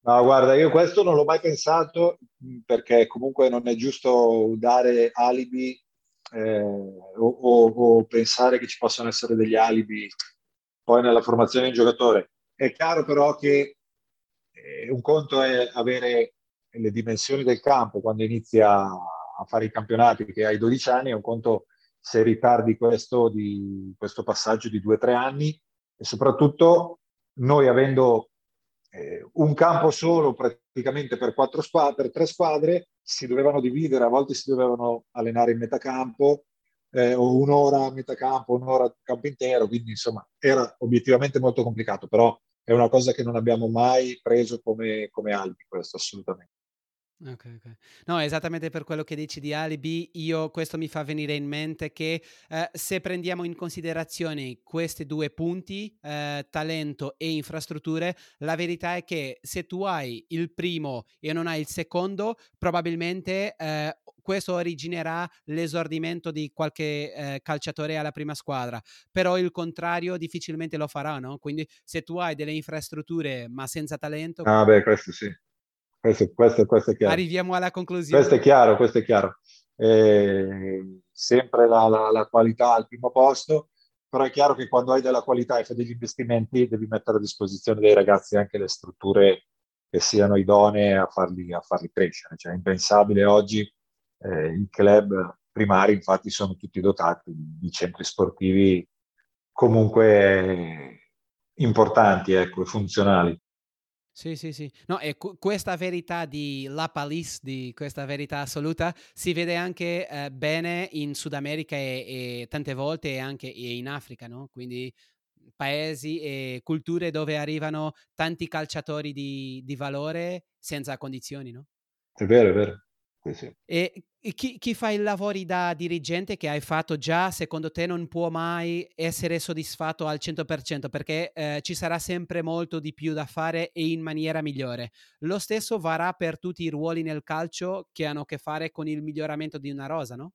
[SPEAKER 3] No, guarda, io questo non l'ho mai pensato perché comunque non è giusto dare alibi eh, o, o, o, pensare che ci possano essere degli alibi poi nella formazione di un giocatore. È chiaro però che eh, un conto è avere le dimensioni del campo quando inizia a fare i campionati che hai 12 anni, è un conto se ritardi questo, di, questo passaggio di 2-3 anni e soprattutto noi avendo eh, un campo solo praticamente per, quattro squadre, per tre squadre, si dovevano dividere, a volte si dovevano allenare in metà campo, eh, o un'ora a metà campo, un'ora a campo intero, quindi insomma era obiettivamente molto complicato, però è una cosa che non abbiamo mai preso come, come albi, questo assolutamente.
[SPEAKER 2] Ok, ok. No, esattamente per quello che dici di alibi, io questo mi fa venire in mente che eh, se prendiamo in considerazione questi due punti, eh, talento e infrastrutture, la verità è che se tu hai il primo e non hai il secondo, probabilmente eh, questo originerà l'esordimento di qualche eh, calciatore alla prima squadra, però il contrario difficilmente lo farà, no? Quindi se tu hai delle infrastrutture ma senza talento...
[SPEAKER 3] Ah beh, questo sì. Questo, questo, questo, è chiaro.
[SPEAKER 2] Arriviamo alla conclusione.
[SPEAKER 3] Questo è chiaro, questo è chiaro. Eh, sempre la, la, la, qualità al primo posto, però è chiaro che quando hai della qualità e fai degli investimenti devi mettere a disposizione dei ragazzi anche le strutture che siano idonee a farli, a farli crescere. Cioè, è impensabile oggi eh, i club primari, infatti, sono tutti dotati di centri sportivi comunque importanti ecco, e funzionali.
[SPEAKER 2] Sì, sì, sì. No, e cu- questa verità di La Palisse, di questa verità assoluta, si vede anche eh, bene in Sud America e, e, tante volte anche in Africa, no? Quindi paesi e culture dove arrivano tanti calciatori di, di valore senza condizioni, no?
[SPEAKER 3] È vero, è vero. Sì.
[SPEAKER 2] E, e chi, chi, fa i lavori da dirigente che hai fatto già, secondo te non può mai essere soddisfatto al 100% perché eh, ci sarà sempre molto di più da fare e in maniera migliore. Lo stesso varrà per tutti i ruoli nel calcio che hanno a che fare con il miglioramento di una rosa, no?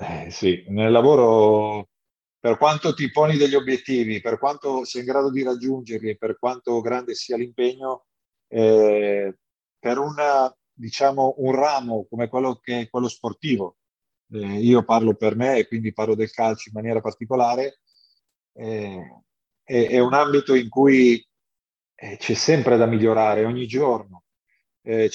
[SPEAKER 3] Eh, sì, nel lavoro, per quanto ti poni degli obiettivi, per quanto sei in grado di raggiungerli, per quanto grande sia l'impegno, eh, per una diciamo, un ramo come quello che quello sportivo. Eh, io parlo per me e quindi parlo del calcio in maniera particolare. Eh, è, è, un ambito in cui eh, c'è sempre da migliorare ogni giorno. Eh,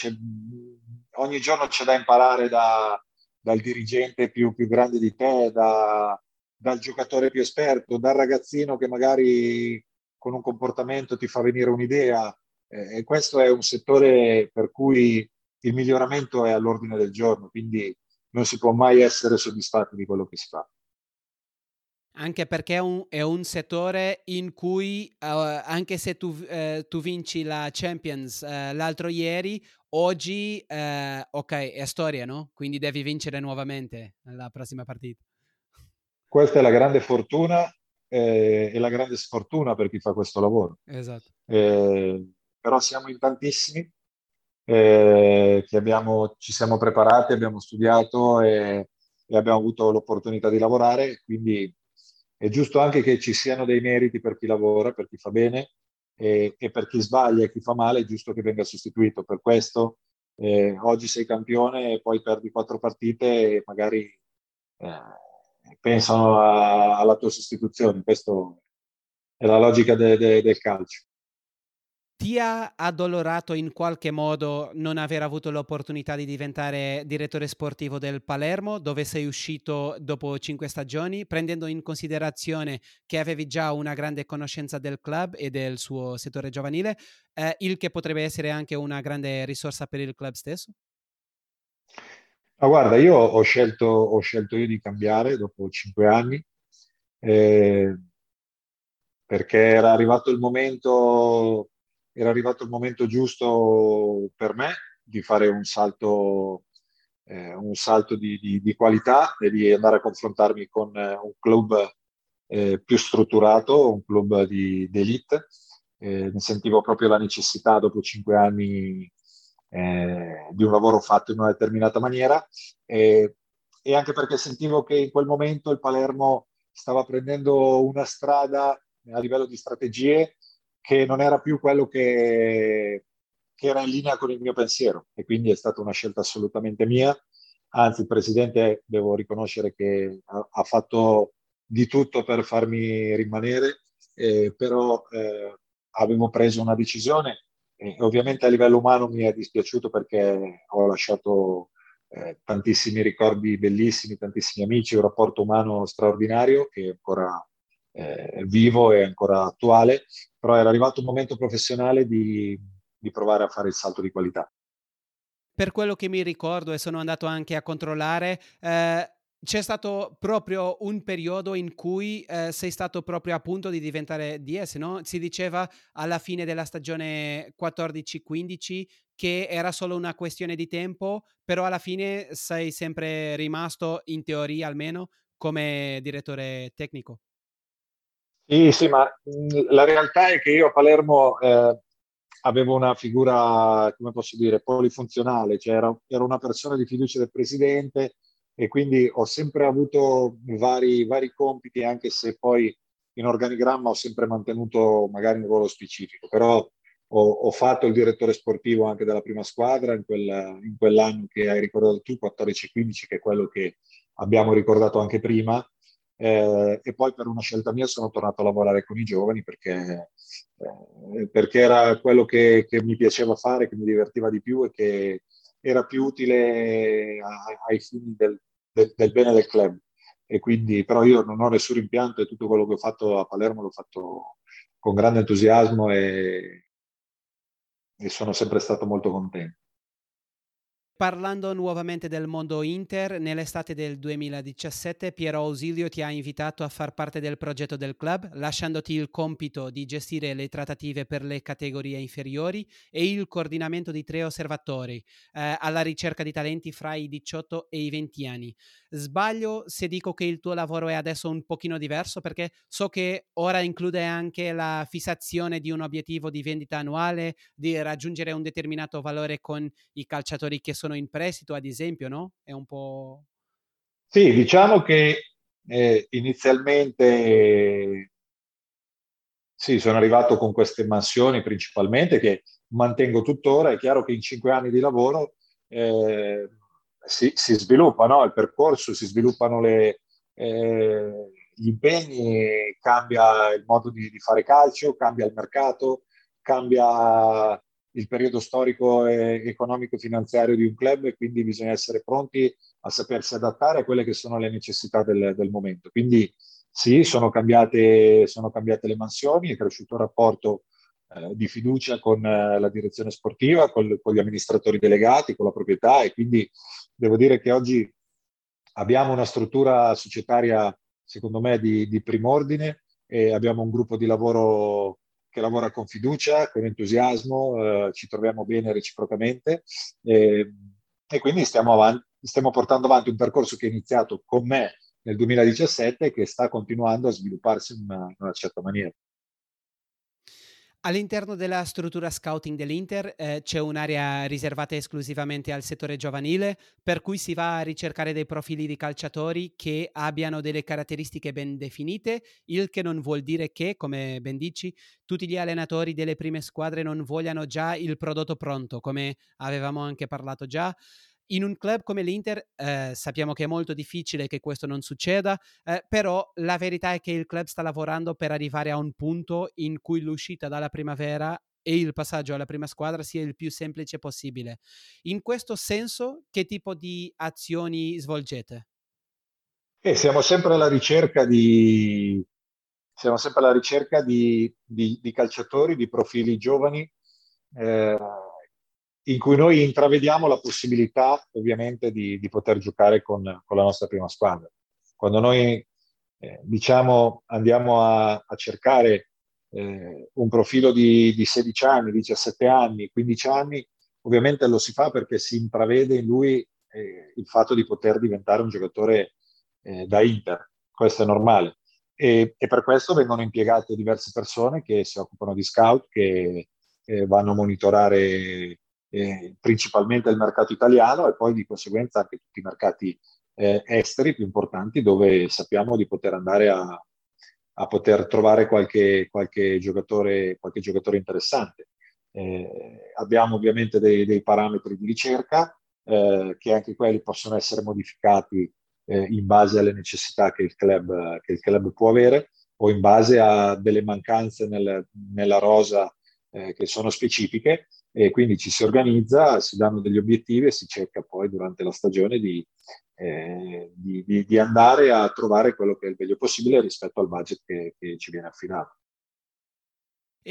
[SPEAKER 3] ogni giorno c'è da imparare da, dal dirigente più, più, grande di te, da, dal giocatore più esperto, dal ragazzino che magari con un comportamento ti fa venire un'idea. Eh, questo è un settore per cui il miglioramento è all'ordine del giorno, quindi non si può mai essere soddisfatti di quello che si fa.
[SPEAKER 2] Anche perché è un, è un settore in cui, uh, anche se tu, uh, tu, vinci la Champions uh, l'altro ieri, oggi, ok, è storia, no? Quindi devi vincere nuovamente la prossima partita.
[SPEAKER 3] Questa è la grande fortuna eh, e la grande sfortuna per chi fa questo lavoro.
[SPEAKER 2] Esatto.
[SPEAKER 3] Eh, però siamo in tantissimi eh, che abbiamo, ci siamo preparati, abbiamo studiato e, e abbiamo avuto l'opportunità di lavorare, quindi è giusto anche che ci siano dei meriti per chi lavora, per chi fa bene e, e per chi sbaglia e chi fa male, è giusto che venga sostituito. Per questo eh, oggi sei campione e poi perdi quattro partite e magari eh, pensano a, alla tua sostituzione. Questa è la logica de, de, del calcio.
[SPEAKER 2] Ti ha addolorato in qualche modo non aver avuto l'opportunità di diventare direttore sportivo del Palermo, dove sei uscito dopo cinque stagioni, prendendo in considerazione che avevi già una grande conoscenza del club e del suo settore giovanile, eh, il che potrebbe essere anche una grande risorsa per il club stesso?
[SPEAKER 3] Ma guarda, io ho scelto, ho scelto io di cambiare dopo cinque anni. Eh, perché era arrivato il momento era arrivato il momento giusto per me di fare un salto, eh, un salto di, di, di, qualità e di andare a confrontarmi con eh, un club eh, più strutturato, un club di, di elite. Eh, ne sentivo proprio la necessità dopo cinque anni eh, di un lavoro fatto in una determinata maniera e anche perché sentivo che in quel momento il Palermo stava prendendo una strada a livello di strategie che non era più quello che, che era in linea con il mio pensiero. E quindi è stata una scelta assolutamente mia. Anzi, il presidente devo riconoscere che ha, ha fatto di tutto per farmi rimanere, eh, però eh, avevo preso una decisione. E ovviamente a livello umano mi è dispiaciuto perché ho lasciato eh, tantissimi ricordi bellissimi, tantissimi amici, un rapporto umano straordinario che ancora eh, vivo e ancora attuale, però era arrivato un momento professionale di, di provare a fare il salto di qualità.
[SPEAKER 2] Per quello che mi ricordo e sono andato anche a controllare, eh, c'è stato proprio un periodo in cui eh, sei stato proprio a punto di diventare DS, no? Si diceva alla fine della stagione 14-15 che era solo una questione di tempo, però alla fine sei sempre rimasto, in teoria almeno, come direttore tecnico.
[SPEAKER 3] Sì, sì, ma la realtà è che io a Palermo eh, avevo una figura, come posso dire, polifunzionale, cioè ero, ero, una persona di fiducia del presidente e quindi ho sempre avuto vari, vari compiti, anche se poi in organigramma ho sempre mantenuto magari un ruolo specifico, però ho, ho fatto il direttore sportivo anche della prima squadra in, quella, in quell'anno che hai ricordato tu, 14-15, che è quello che abbiamo ricordato anche prima eh, e poi per una scelta mia sono tornato a lavorare con i giovani perché, eh, perché era quello che, che, mi piaceva fare, che mi divertiva di più e che era più utile a, ai fini del, del, del bene del club. E quindi, però io non ho nessun rimpianto e tutto quello che ho fatto a Palermo l'ho fatto con grande entusiasmo e, e sono sempre stato molto contento.
[SPEAKER 2] Parlando nuovamente del mondo Inter, nell'estate del 2017 Piero Ausilio ti ha invitato a far parte del progetto del club, lasciandoti il compito di gestire le trattative per le categorie inferiori e il coordinamento di tre osservatori eh, alla ricerca di talenti fra i 18 e i 20 anni. Sbaglio se dico che il tuo lavoro è adesso un pochino diverso perché so che ora include anche la fissazione di un obiettivo di vendita annuale, di raggiungere un determinato valore con i calciatori che sono in prestito, ad esempio, no? È un po'...
[SPEAKER 3] Sì, diciamo che eh, inizialmente sì, sono arrivato con queste mansioni principalmente che mantengo tuttora. È chiaro che in cinque anni di lavoro eh, si, si sviluppa no? il percorso, si sviluppano le, eh, gli impegni, cambia il modo di, di, fare calcio, cambia il mercato, cambia il periodo storico e economico-finanziario di un club e quindi bisogna essere pronti a sapersi adattare a quelle che sono le necessità del, del momento. Quindi sì, sono cambiate, sono cambiate le mansioni, è cresciuto il rapporto eh, di fiducia con eh, la direzione sportiva, con, con, gli amministratori delegati, con la proprietà e quindi devo dire che oggi abbiamo una struttura societaria, secondo me, di, di prim'ordine e abbiamo un gruppo di lavoro che lavora con fiducia, con entusiasmo, eh, ci troviamo bene reciprocamente e, e quindi stiamo, avanti, stiamo portando avanti un percorso che è iniziato con me nel 2017 e che sta continuando a svilupparsi in una, in una certa maniera.
[SPEAKER 2] All'interno della struttura scouting dell'Inter eh, c'è un'area riservata esclusivamente al settore giovanile, per cui si va a ricercare dei profili di calciatori che abbiano delle caratteristiche ben definite, il che non vuol dire che, come ben dici, tutti gli allenatori delle prime squadre non vogliano già il prodotto pronto, come avevamo anche parlato già in un club come l'Inter eh, sappiamo che è molto difficile che questo non succeda, eh, però la verità è che il club sta lavorando per arrivare a un punto in cui l'uscita dalla primavera e il passaggio alla prima squadra sia il più semplice possibile. In questo senso, che tipo di azioni svolgete?
[SPEAKER 3] Eh, siamo sempre alla ricerca di, alla ricerca di, di, di calciatori, di profili giovani. Eh, in cui noi intravediamo la possibilità ovviamente di, di poter giocare con, con, la nostra prima squadra. Quando noi eh, diciamo andiamo a, a cercare eh, un profilo di, di, 16 anni, 17 anni, 15 anni, ovviamente lo si fa perché si intravede in lui eh, il fatto di poter diventare un giocatore eh, da Inter. Questo è normale. E, e, per questo vengono impiegate diverse persone che si occupano di scout, che eh, vanno a monitorare eh, principalmente il mercato italiano e poi di conseguenza anche tutti i mercati eh, esteri più importanti dove sappiamo di poter andare a, a poter trovare qualche, qualche, giocatore, qualche giocatore interessante. Eh, abbiamo ovviamente dei, dei, parametri di ricerca eh, che anche quelli possono essere modificati eh, in base alle necessità che il, club, che il club può avere o in base a delle mancanze nel, nella rosa eh, che sono specifiche e quindi ci si organizza, si danno degli obiettivi e si cerca poi durante la stagione di, eh, di, di, di andare a trovare quello che è il meglio possibile rispetto al budget che, che ci viene affidato.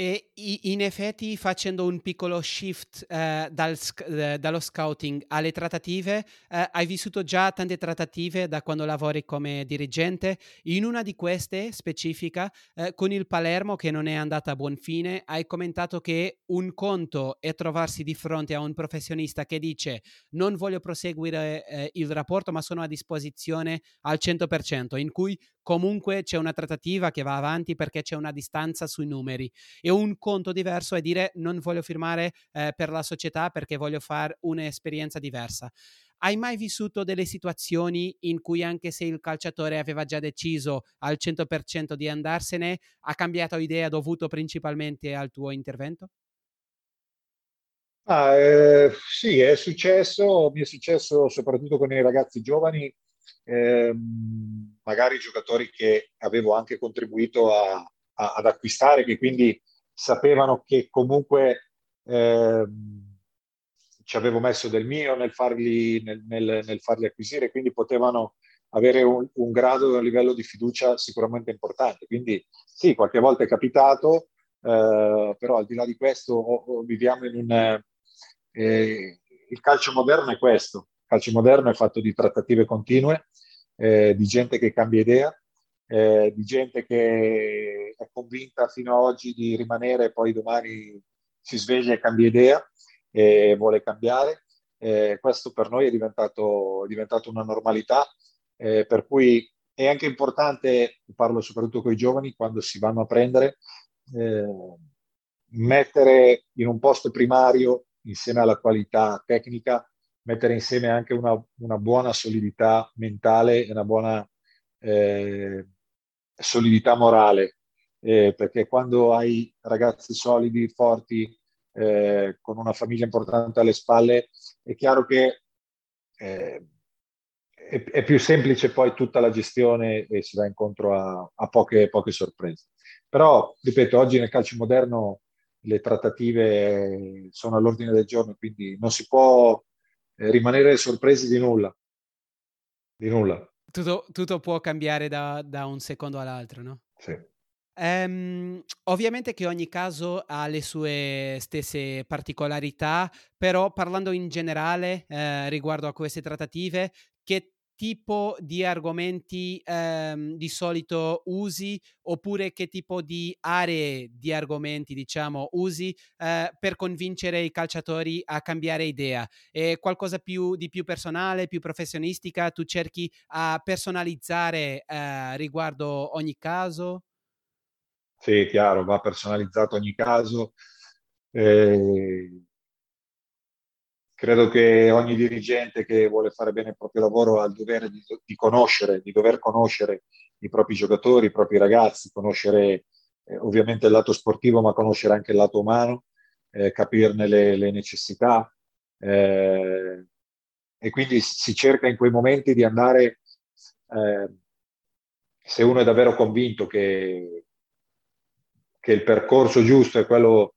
[SPEAKER 2] E in effetti facendo un piccolo shift eh, dal, eh, dallo scouting alle trattative, eh, hai vissuto già tante trattative da quando lavori come dirigente. In una di queste specifica, eh, con il Palermo che non è andata a buon fine, hai commentato che un conto è trovarsi di fronte a un professionista che dice non voglio proseguire eh, il rapporto ma sono a disposizione al 100%, in cui comunque c'è una trattativa che va avanti perché c'è una distanza sui numeri. E un conto diverso è dire non voglio firmare eh, per la società perché voglio fare un'esperienza diversa. Hai mai vissuto delle situazioni in cui anche se il calciatore aveva già deciso al 100% di andarsene, ha cambiato idea dovuto principalmente al tuo intervento?
[SPEAKER 3] Ah, eh, sì, è successo, mi è successo soprattutto con i ragazzi giovani ehm, magari giocatori che avevo anche contribuito a, a, ad acquistare, che quindi sapevano che comunque ehm, ci avevo messo del mio nel farli, nel, nel, nel farli acquisire, quindi potevano avere un, un grado e un livello di fiducia sicuramente importante. Quindi sì, qualche volta è capitato, eh, però al di là di questo o, o viviamo in un... Eh, il calcio moderno è questo, calcio moderno è fatto di trattative continue, eh, di gente che cambia idea, eh, di gente che è convinta fino ad oggi di rimanere e poi domani si sveglia e cambia idea e vuole cambiare. Eh, questo per noi è diventato, è diventato una normalità, eh, per cui è anche importante, parlo soprattutto con i giovani, quando si vanno a prendere, eh, mettere in un posto primario, insieme alla qualità tecnica, mettere insieme anche una, una buona solidità mentale e una buona eh, solidità morale, eh, perché quando hai ragazzi solidi, forti, eh, con una famiglia importante alle spalle, è chiaro che eh, è, è, più semplice poi tutta la gestione e si va incontro a, a poche, poche sorprese. Però, ripeto, oggi nel calcio moderno le trattative sono all'ordine del giorno, quindi non si può eh, rimanere sorpresi di nulla. Di nulla.
[SPEAKER 2] Tutto, tutto può cambiare da, da, un secondo all'altro, no?
[SPEAKER 3] Sì.
[SPEAKER 2] Um, ovviamente che ogni caso ha le sue stesse particolarità, però parlando in generale eh, riguardo a queste trattative, che tipo di argomenti ehm, di solito usi oppure che tipo di aree di argomenti diciamo usi eh, per convincere i calciatori a cambiare idea? È qualcosa più, di più personale più professionistica? Tu cerchi a personalizzare eh, riguardo ogni caso?
[SPEAKER 3] Sì chiaro va personalizzato ogni caso. Eh, credo che ogni dirigente che vuole fare bene il proprio lavoro ha il dovere di, di conoscere, di dover conoscere i propri giocatori, i propri ragazzi, conoscere eh, ovviamente il lato sportivo, ma conoscere anche il lato umano, eh, capirne le, le necessità. Eh, e quindi si cerca in quei momenti di andare, eh, se uno è davvero convinto che, che il percorso giusto è quello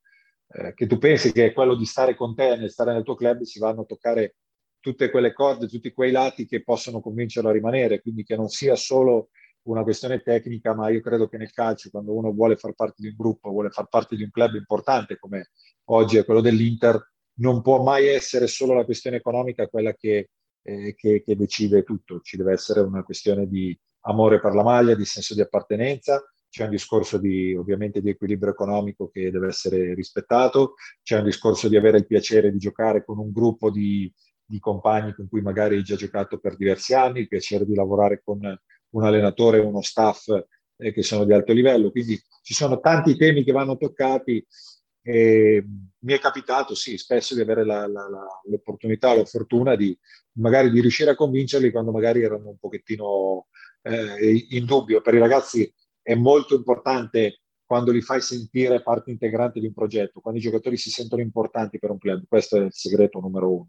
[SPEAKER 3] eh, che tu pensi che è quello di stare con te, nel stare nel tuo club, si vanno a toccare tutte quelle corde, tutti quei lati che possono convincerlo a rimanere, quindi che non sia solo una questione tecnica, ma io credo che nel calcio, quando uno vuole far parte di un gruppo, vuole far parte di un club importante come oggi è quello dell'Inter, non può mai essere solo la questione economica quella che, eh, che, che decide tutto, ci deve essere una questione di amore per la maglia, di senso di appartenenza, c'è un discorso di, ovviamente di equilibrio economico che deve essere rispettato, c'è un discorso di avere il piacere di giocare con un gruppo di, di compagni con cui magari hai già giocato per diversi anni, il piacere di lavorare con un allenatore e uno staff eh, che sono di alto livello. Quindi ci sono tanti temi che vanno toccati. E mi è capitato, sì, spesso di avere la, la, la, l'opportunità, la fortuna di magari di riuscire a convincerli quando magari erano un pochettino eh, in dubbio. Per i ragazzi è molto importante quando li fai sentire parte integrante di un progetto, quando i giocatori si sentono importanti per un club. Questo è il segreto numero uno.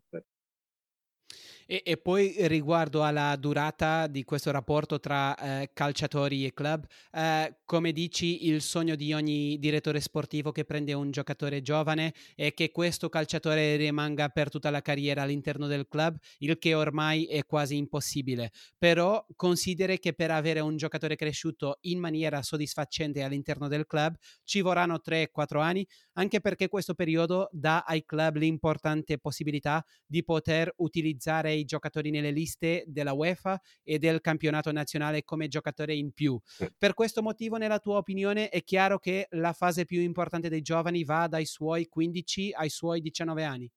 [SPEAKER 2] E, e, poi riguardo alla durata di questo rapporto tra eh, calciatori e club, eh, come dici, il sogno di ogni direttore sportivo che prende un giocatore giovane è che questo calciatore rimanga per tutta la carriera all'interno del club, il che ormai è quasi impossibile. Però consideri che per avere un giocatore cresciuto in maniera soddisfacente all'interno del club ci vorranno 3-4 anni, anche perché questo periodo dà ai club l'importante possibilità di poter utilizzare i giocatori nelle liste della UEFA e del campionato nazionale come giocatore in più. Per questo motivo, nella tua opinione, è chiaro che la fase più importante dei giovani va dai suoi 15 ai suoi 19 anni?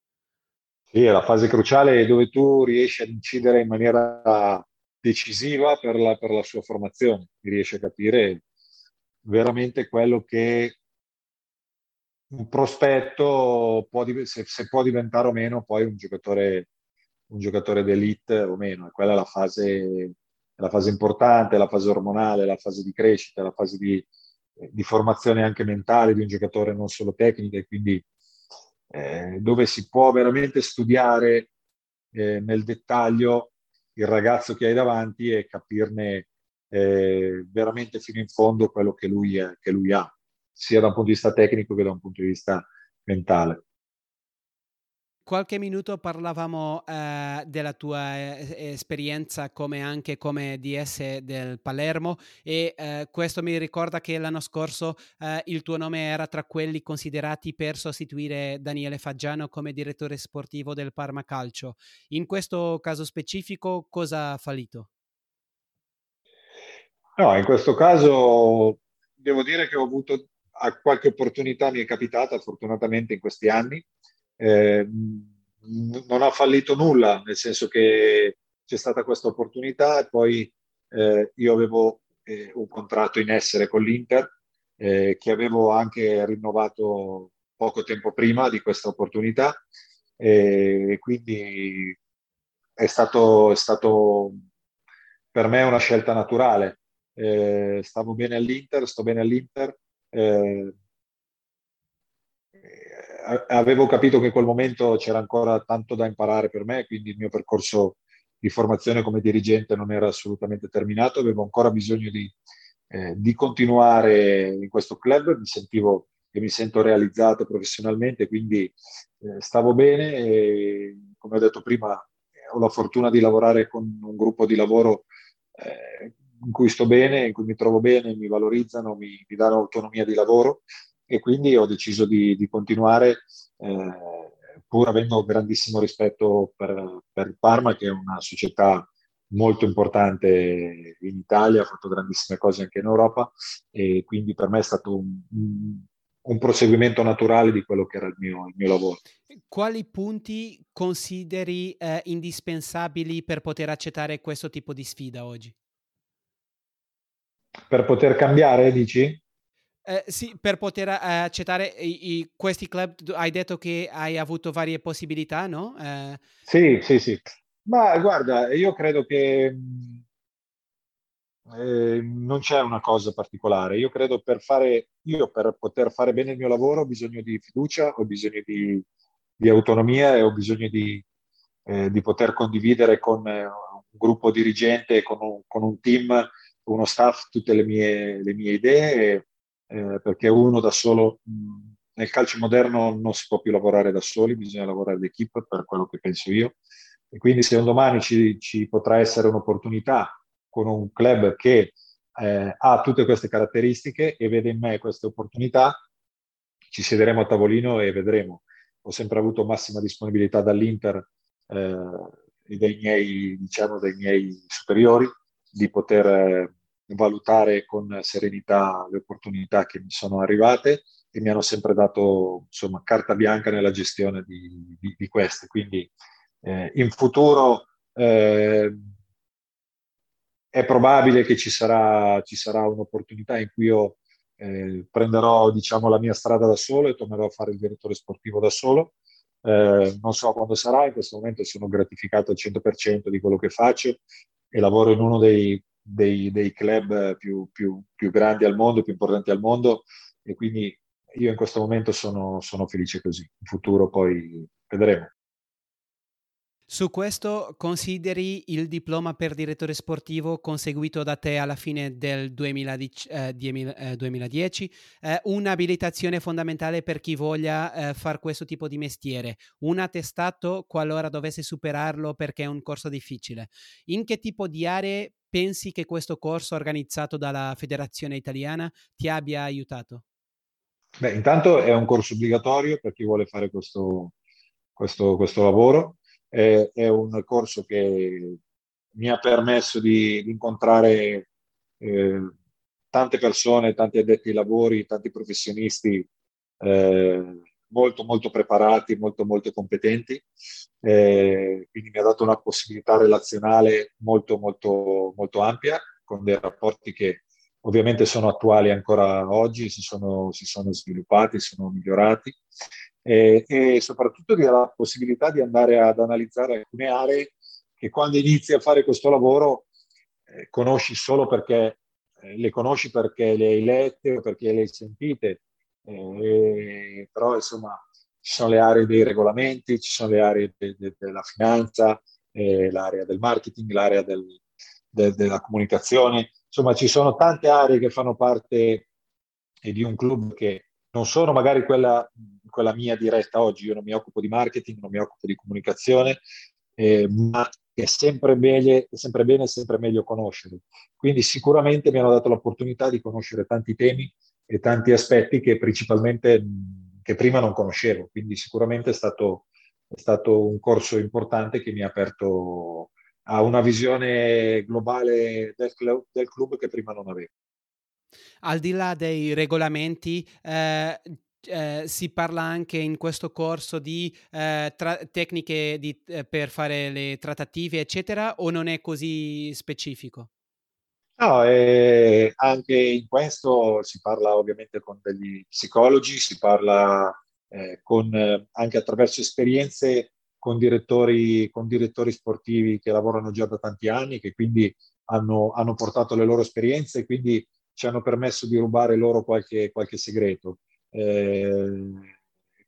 [SPEAKER 3] Sì, è la fase cruciale dove tu riesci ad incidere in maniera decisiva per la, per la sua formazione, riesci a capire veramente quello che un prospetto può, se, se, può diventare o meno poi un giocatore un giocatore d'elite o meno. E quella è la fase, la fase importante, la fase ormonale, la fase di crescita, la fase di, di formazione anche mentale di un giocatore, non solo tecnica, e quindi eh, dove si può veramente studiare eh, nel dettaglio il ragazzo che hai davanti e capirne eh, veramente fino in fondo quello che lui, è, che lui ha, sia da un punto di vista tecnico che da un punto di vista mentale
[SPEAKER 2] qualche minuto parlavamo eh, della tua eh, esperienza come anche come DS del Palermo e eh, questo mi ricorda che l'anno scorso eh, il tuo nome era tra quelli considerati per sostituire Daniele Faggiano come direttore sportivo del Parma Calcio. In questo caso specifico cosa ha fallito?
[SPEAKER 3] No, in questo caso devo dire che ho avuto qualche opportunità, mi è capitata fortunatamente in questi anni eh, non ha fallito nulla, nel senso che c'è stata questa opportunità e poi eh, io avevo eh, un contratto in essere con l'Inter eh, che avevo anche rinnovato poco tempo prima di questa opportunità e quindi è stato, è stato per me una scelta naturale. Eh, stavo bene all'Inter, sto bene all'Inter, eh, avevo capito che in quel momento c'era ancora tanto da imparare per me, quindi il mio percorso di formazione come dirigente non era assolutamente terminato, avevo ancora bisogno di, eh, di continuare in questo club, mi sentivo e mi sento realizzato professionalmente, quindi eh, stavo bene e come ho detto prima ho la fortuna di lavorare con un gruppo di lavoro eh, in cui sto bene, in cui mi trovo bene, mi valorizzano, mi, mi danno autonomia di lavoro e quindi ho deciso di, di continuare eh, pur avendo grandissimo rispetto per, per il Parma che è una società molto importante in Italia, ha fatto grandissime cose anche in Europa e quindi per me è stato un, un, un proseguimento naturale di quello che era il mio, il mio lavoro.
[SPEAKER 2] Quali punti consideri eh, indispensabili per poter accettare questo tipo di sfida oggi?
[SPEAKER 3] Per poter cambiare, dici?
[SPEAKER 2] Eh, sì, per poter eh, accettare i, i, questi club, hai detto che hai avuto varie possibilità, no?
[SPEAKER 3] Eh... Sì, sì, sì. Ma guarda, io credo che eh, non c'è una cosa particolare. Io credo per fare, io per poter fare bene il mio lavoro ho bisogno di fiducia, ho bisogno di, di autonomia e ho bisogno di, eh, di poter condividere con un gruppo dirigente, con un, con un team, uno staff, tutte le mie, le mie idee eh, perché uno da solo, mh, nel calcio moderno non si può più lavorare da soli, bisogna lavorare d'equipe per quello che penso io. E quindi se un domani ci, ci potrà essere un'opportunità con un club che eh, ha tutte queste caratteristiche e vede in me queste opportunità, ci siederemo a tavolino e vedremo. Ho sempre avuto massima disponibilità dall'Inter eh, e dai miei, diciamo, dai miei superiori di poter eh, valutare con serenità le opportunità che mi sono arrivate e mi hanno sempre dato insomma, carta bianca nella gestione di, di, di queste. Quindi eh, in futuro eh, è probabile che ci sarà, ci sarà un'opportunità in cui io eh, prenderò diciamo, la mia strada da solo e tornerò a fare il direttore sportivo da solo. Eh, non so quando sarà, in questo momento sono gratificato al 100% di quello che faccio e lavoro in uno dei dei, dei club più, più, più, grandi al mondo, più importanti al mondo e quindi io in questo momento sono, sono felice così. In futuro poi vedremo.
[SPEAKER 2] Su questo consideri il diploma per direttore sportivo conseguito da te alla fine del 2010, eh, 2010 eh, un'abilitazione fondamentale per chi voglia eh, fare questo tipo di mestiere, un attestato qualora dovesse superarlo perché è un corso difficile. In che tipo di aree pensi che questo corso organizzato dalla Federazione Italiana ti abbia aiutato?
[SPEAKER 3] Beh, intanto è un corso obbligatorio per chi vuole fare questo, questo, questo lavoro è, è un corso che mi ha permesso di, di incontrare eh, tante persone, tanti addetti ai lavori, tanti professionisti eh, molto molto preparati, molto molto competenti, eh, quindi mi ha dato una possibilità relazionale molto molto molto ampia con dei rapporti che ovviamente sono attuali ancora oggi, si sono, si sono sviluppati, sono migliorati. E, e soprattutto di la possibilità di andare ad analizzare alcune aree che quando inizi a fare questo lavoro eh, conosci solo perché eh, le conosci perché le hai lette o perché le hai sentite, eh, però insomma ci sono le aree dei regolamenti, ci sono le aree de, de, della finanza, eh, l'area del marketing, l'area del, de, della comunicazione. Insomma, ci sono tante aree che fanno parte eh, di un club che non sono magari quella, quella, mia diretta oggi. Io non mi occupo di marketing, non mi occupo di comunicazione, eh, ma è sempre, bene, è sempre bene e sempre meglio conoscere. Quindi sicuramente mi hanno dato l'opportunità di conoscere tanti temi e tanti aspetti che principalmente che prima non conoscevo. Quindi sicuramente è stato, è stato un corso importante che mi ha aperto a una visione globale del club, del club che prima non avevo.
[SPEAKER 2] Al di là dei regolamenti, eh, eh, si parla anche in questo corso di eh, tra- tecniche di, eh, per fare le trattative, eccetera, o non è così specifico?
[SPEAKER 3] No, eh, anche in questo si parla ovviamente con degli psicologi, si parla eh, con, eh, anche attraverso esperienze con direttori, con direttori sportivi che lavorano già da tanti anni, che quindi hanno, hanno portato le loro esperienze e quindi ci hanno permesso di rubare loro qualche, qualche segreto. Eh,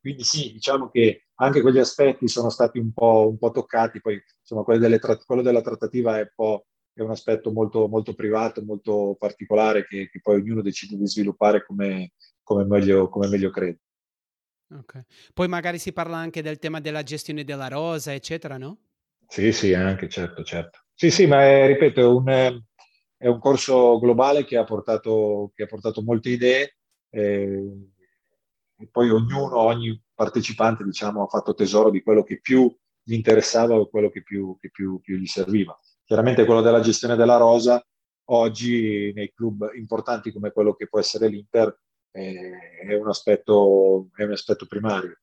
[SPEAKER 3] quindi sì, diciamo che anche quegli aspetti sono stati un po', un po toccati, poi insomma quello, delle, quello della trattativa è un po' è un aspetto molto, molto privato, molto particolare che, che, poi ognuno decide di sviluppare come, come, meglio, come meglio crede.
[SPEAKER 2] Okay. Poi magari si parla anche del tema della gestione della rosa, eccetera, no?
[SPEAKER 3] Sì, sì, anche, certo, certo. Sì, sì, ma è, ripeto, è un, è un corso globale che ha portato, che ha portato molte idee eh, e poi ognuno, ogni partecipante, diciamo, ha fatto tesoro di quello che più gli interessava o quello che più, che più, più gli serviva. Chiaramente quello della gestione della rosa, oggi nei club importanti come quello che può essere l'Inter, è, un aspetto, è un aspetto primario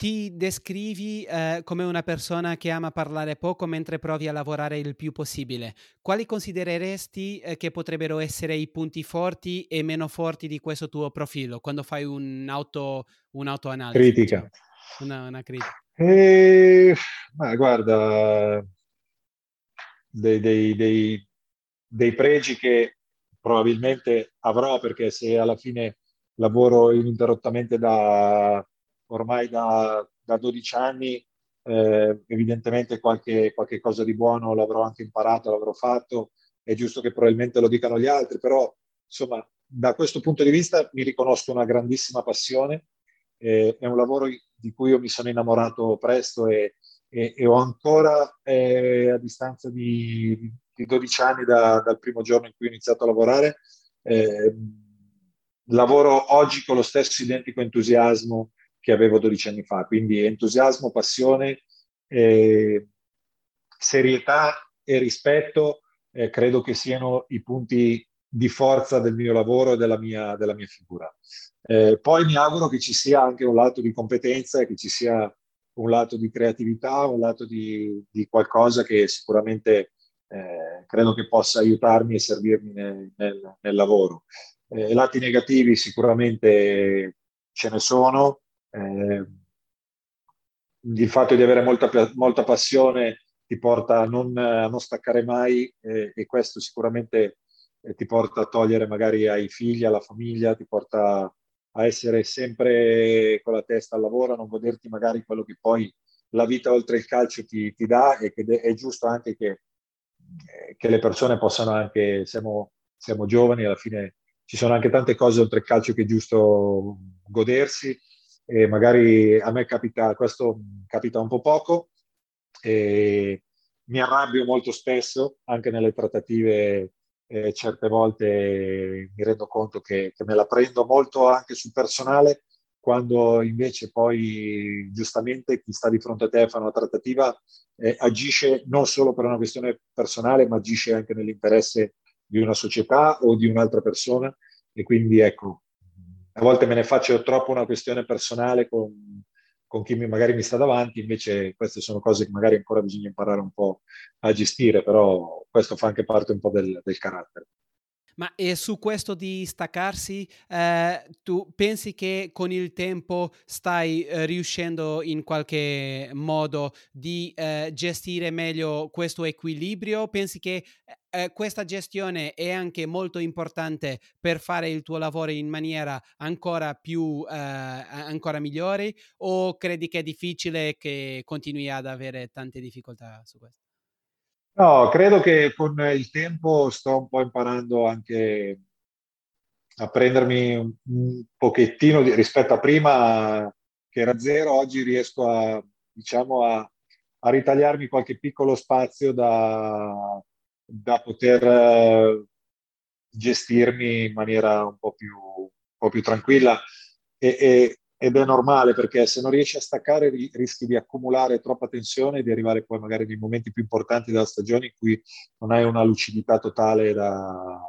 [SPEAKER 2] ti descrivi eh, come una persona che ama parlare poco mentre provi a lavorare il più possibile. Quali considereresti eh, che potrebbero essere i punti forti e meno forti di questo tuo profilo quando fai un'auto, un'autoanalisi?
[SPEAKER 3] Critica. Diciamo?
[SPEAKER 2] Una, una, critica.
[SPEAKER 3] Eh, ma guarda, dei, dei, dei, dei pregi che probabilmente avrò perché se alla fine lavoro ininterrottamente da ormai da, da 12 anni, eh, evidentemente qualche, qualche, cosa di buono l'avrò anche imparato, l'avrò fatto, è giusto che probabilmente lo dicano gli altri, però insomma da questo punto di vista mi riconosco una grandissima passione, eh, è un lavoro di cui io mi sono innamorato presto e, e, e ho ancora eh, a distanza di, di 12 anni da, dal primo giorno in cui ho iniziato a lavorare, eh, lavoro oggi con lo stesso identico entusiasmo che avevo 12 anni fa. Quindi entusiasmo, passione, eh, serietà e rispetto eh, credo che siano i punti di forza del mio lavoro e della mia, della mia figura. Eh, poi mi auguro che ci sia anche un lato di competenza e che ci sia un lato di creatività, un lato di, di qualcosa che sicuramente eh, credo che possa aiutarmi e servirmi nel, nel, nel lavoro. Eh, lati negativi sicuramente ce ne sono, eh, il fatto di avere molta, molta passione ti porta a non, a non staccare mai eh, e questo sicuramente eh, ti porta a togliere magari ai figli, alla famiglia, ti porta a essere sempre con la testa al lavoro, a non goderti magari quello che poi la vita oltre il calcio ti, ti dà e che è giusto anche che, che le persone possano anche, siamo, siamo giovani, alla fine ci sono anche tante cose oltre il calcio che è giusto godersi e magari a me capita, questo capita un po' poco, e mi arrabbio molto spesso, anche nelle trattative eh, certe volte mi rendo conto che, che, me la prendo molto anche sul personale, quando invece poi giustamente chi sta di fronte a te fa una trattativa eh, agisce non solo per una questione personale, ma agisce anche nell'interesse di una società o di un'altra persona. E quindi ecco, a volte me ne faccio troppo una questione personale con, con chi mi, magari mi sta davanti, invece queste sono cose che magari ancora bisogna imparare un po' a gestire, però questo fa anche parte un po' del, del carattere.
[SPEAKER 2] Ma e su questo di staccarsi, eh, tu pensi che con il tempo stai eh, riuscendo in qualche modo di eh, gestire meglio questo equilibrio? Pensi che eh, eh, questa gestione è anche molto importante per fare il tuo lavoro in maniera ancora più, eh, ancora migliore? O credi che è difficile che continui ad avere tante difficoltà su questo?
[SPEAKER 3] No, credo che con il tempo sto un po' imparando anche a prendermi un, pochettino di, rispetto a prima che era zero, oggi riesco a, diciamo, a, a ritagliarmi qualche piccolo spazio da, da poter gestirmi in maniera un po' più, un po più tranquilla. E, e, ed è normale perché se non riesci a staccare rischi di accumulare troppa tensione e di arrivare poi magari nei momenti più importanti della stagione in cui non hai una lucidità totale da,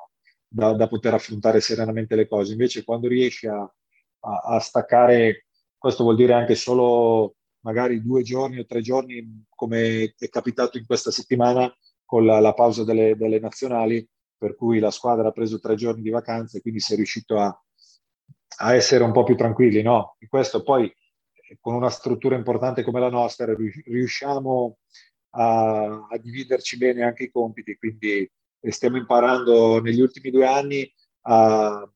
[SPEAKER 3] da, da poter affrontare serenamente le cose. Invece quando riesci a, a, a, staccare, questo vuol dire anche solo magari due giorni o tre giorni, come è capitato in questa settimana con la, la pausa delle, delle nazionali, per cui la squadra ha preso tre giorni di vacanze e quindi sei riuscito a, a essere un po' più tranquilli, no? E questo poi con una struttura importante come la nostra riusciamo a, a dividerci bene anche i compiti, quindi stiamo imparando negli ultimi due anni a,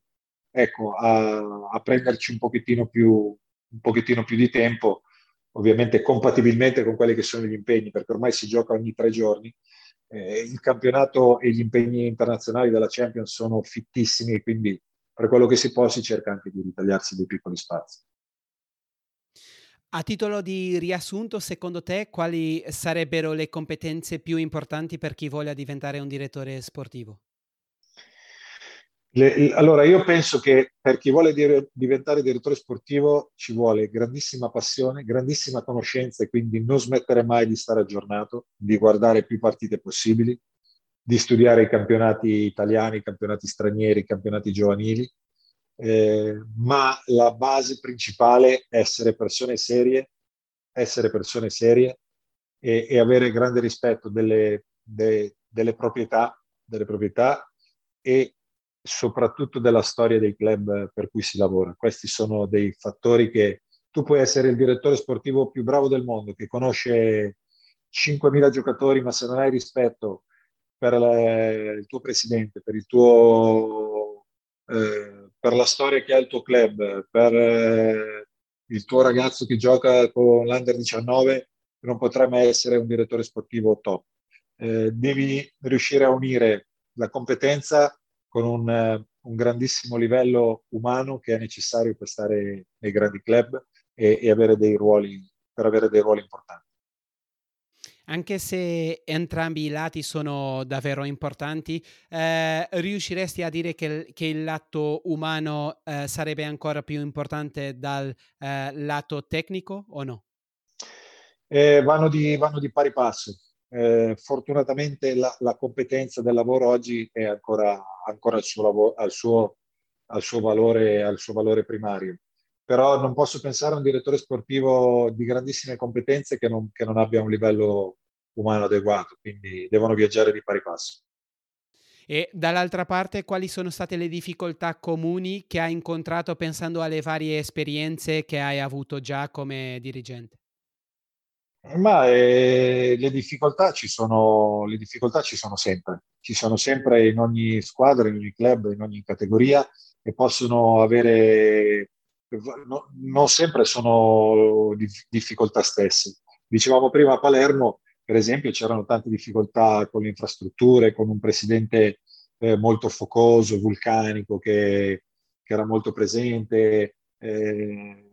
[SPEAKER 3] ecco, a, a prenderci un pochettino, più, un pochettino più di tempo, ovviamente compatibilmente con quelli che sono gli impegni, perché ormai si gioca ogni tre giorni. Eh, il campionato e gli impegni internazionali della Champions sono fittissimi, quindi per quello che si può si cerca anche di ritagliarsi dei piccoli spazi.
[SPEAKER 2] A titolo di riassunto, secondo te, quali sarebbero le competenze più importanti per chi voglia diventare un direttore sportivo?
[SPEAKER 3] Le, allora, io penso che per chi vuole dire, diventare direttore sportivo ci vuole grandissima passione, grandissima conoscenza e quindi non smettere mai di stare aggiornato, di guardare più partite possibili, di studiare i campionati italiani, i campionati stranieri, i campionati giovanili, eh, ma la base principale è essere persone serie, essere persone serie e, e avere grande rispetto delle, de, delle, proprietà, delle proprietà e soprattutto della storia dei club per cui si lavora. Questi sono dei fattori che tu puoi essere il direttore sportivo più bravo del mondo, che conosce 5.000 giocatori, ma se non hai rispetto per le, il tuo presidente, per, il tuo, eh, per la storia che ha il tuo club, per eh, il tuo ragazzo che gioca con l'Under 19, non potrai mai essere un direttore sportivo top. Eh, devi riuscire a unire la competenza con un, un, grandissimo livello umano che è necessario per stare nei grandi club e, e avere dei ruoli, per avere dei ruoli importanti.
[SPEAKER 2] Anche se entrambi i lati sono davvero importanti, eh, riusciresti a dire che, che, il lato umano eh, sarebbe ancora più importante dal eh, lato tecnico o no?
[SPEAKER 3] Eh, vanno di, vanno, di, pari passo. Eh, fortunatamente la, la, competenza del lavoro oggi è ancora, ancora al, suo lavoro, al, suo, al, suo valore, al suo valore primario però non posso pensare a un direttore sportivo di grandissime competenze che non, che non abbia un livello umano adeguato, quindi devono viaggiare di pari passo.
[SPEAKER 2] E dall'altra parte, quali sono state le difficoltà comuni che hai incontrato pensando alle varie esperienze che hai avuto già come dirigente?
[SPEAKER 3] Ma eh, le, difficoltà ci sono, le difficoltà ci sono sempre, ci sono sempre in ogni squadra, in ogni club, in ogni categoria e possono avere no, non sempre sono difficoltà stesse. Dicevamo prima a Palermo, per esempio, c'erano tante difficoltà con le infrastrutture, con un presidente eh, molto focoso, vulcanico, che, che era molto presente. Eh,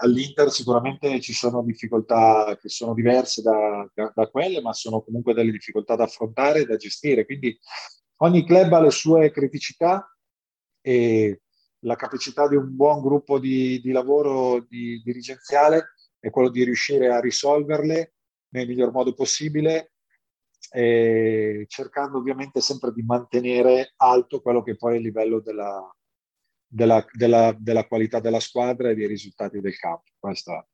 [SPEAKER 3] All'Inter sicuramente ci sono difficoltà che sono diverse da, da, da, quelle, ma sono comunque delle difficoltà da affrontare e da gestire. Quindi ogni club ha le sue criticità e la capacità di un buon gruppo di, di lavoro di, dirigenziale è quello di riuscire a risolverle nel miglior modo possibile, cercando ovviamente sempre di mantenere alto quello che poi è il livello della, della, della, della qualità della squadra e dei risultati del campo. Questa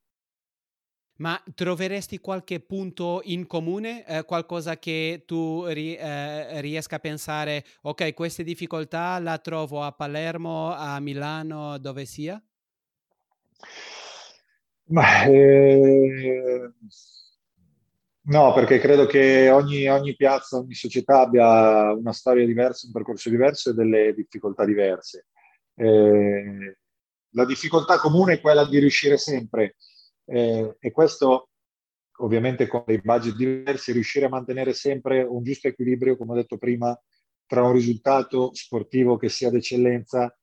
[SPEAKER 2] Ma troveresti qualche punto in comune, eh, qualcosa che tu ri- eh, riesca a pensare, ok, queste difficoltà la trovo a Palermo, a Milano, dove sia?
[SPEAKER 3] Ma, eh, no, perché credo che ogni, ogni, piazza, ogni società abbia una storia diversa, un percorso diverso e delle difficoltà diverse. Eh, la difficoltà comune è quella di riuscire sempre eh, e questo ovviamente con dei budget diversi, riuscire a mantenere sempre un giusto equilibrio, come ho detto prima, tra un risultato sportivo che sia d'eccellenza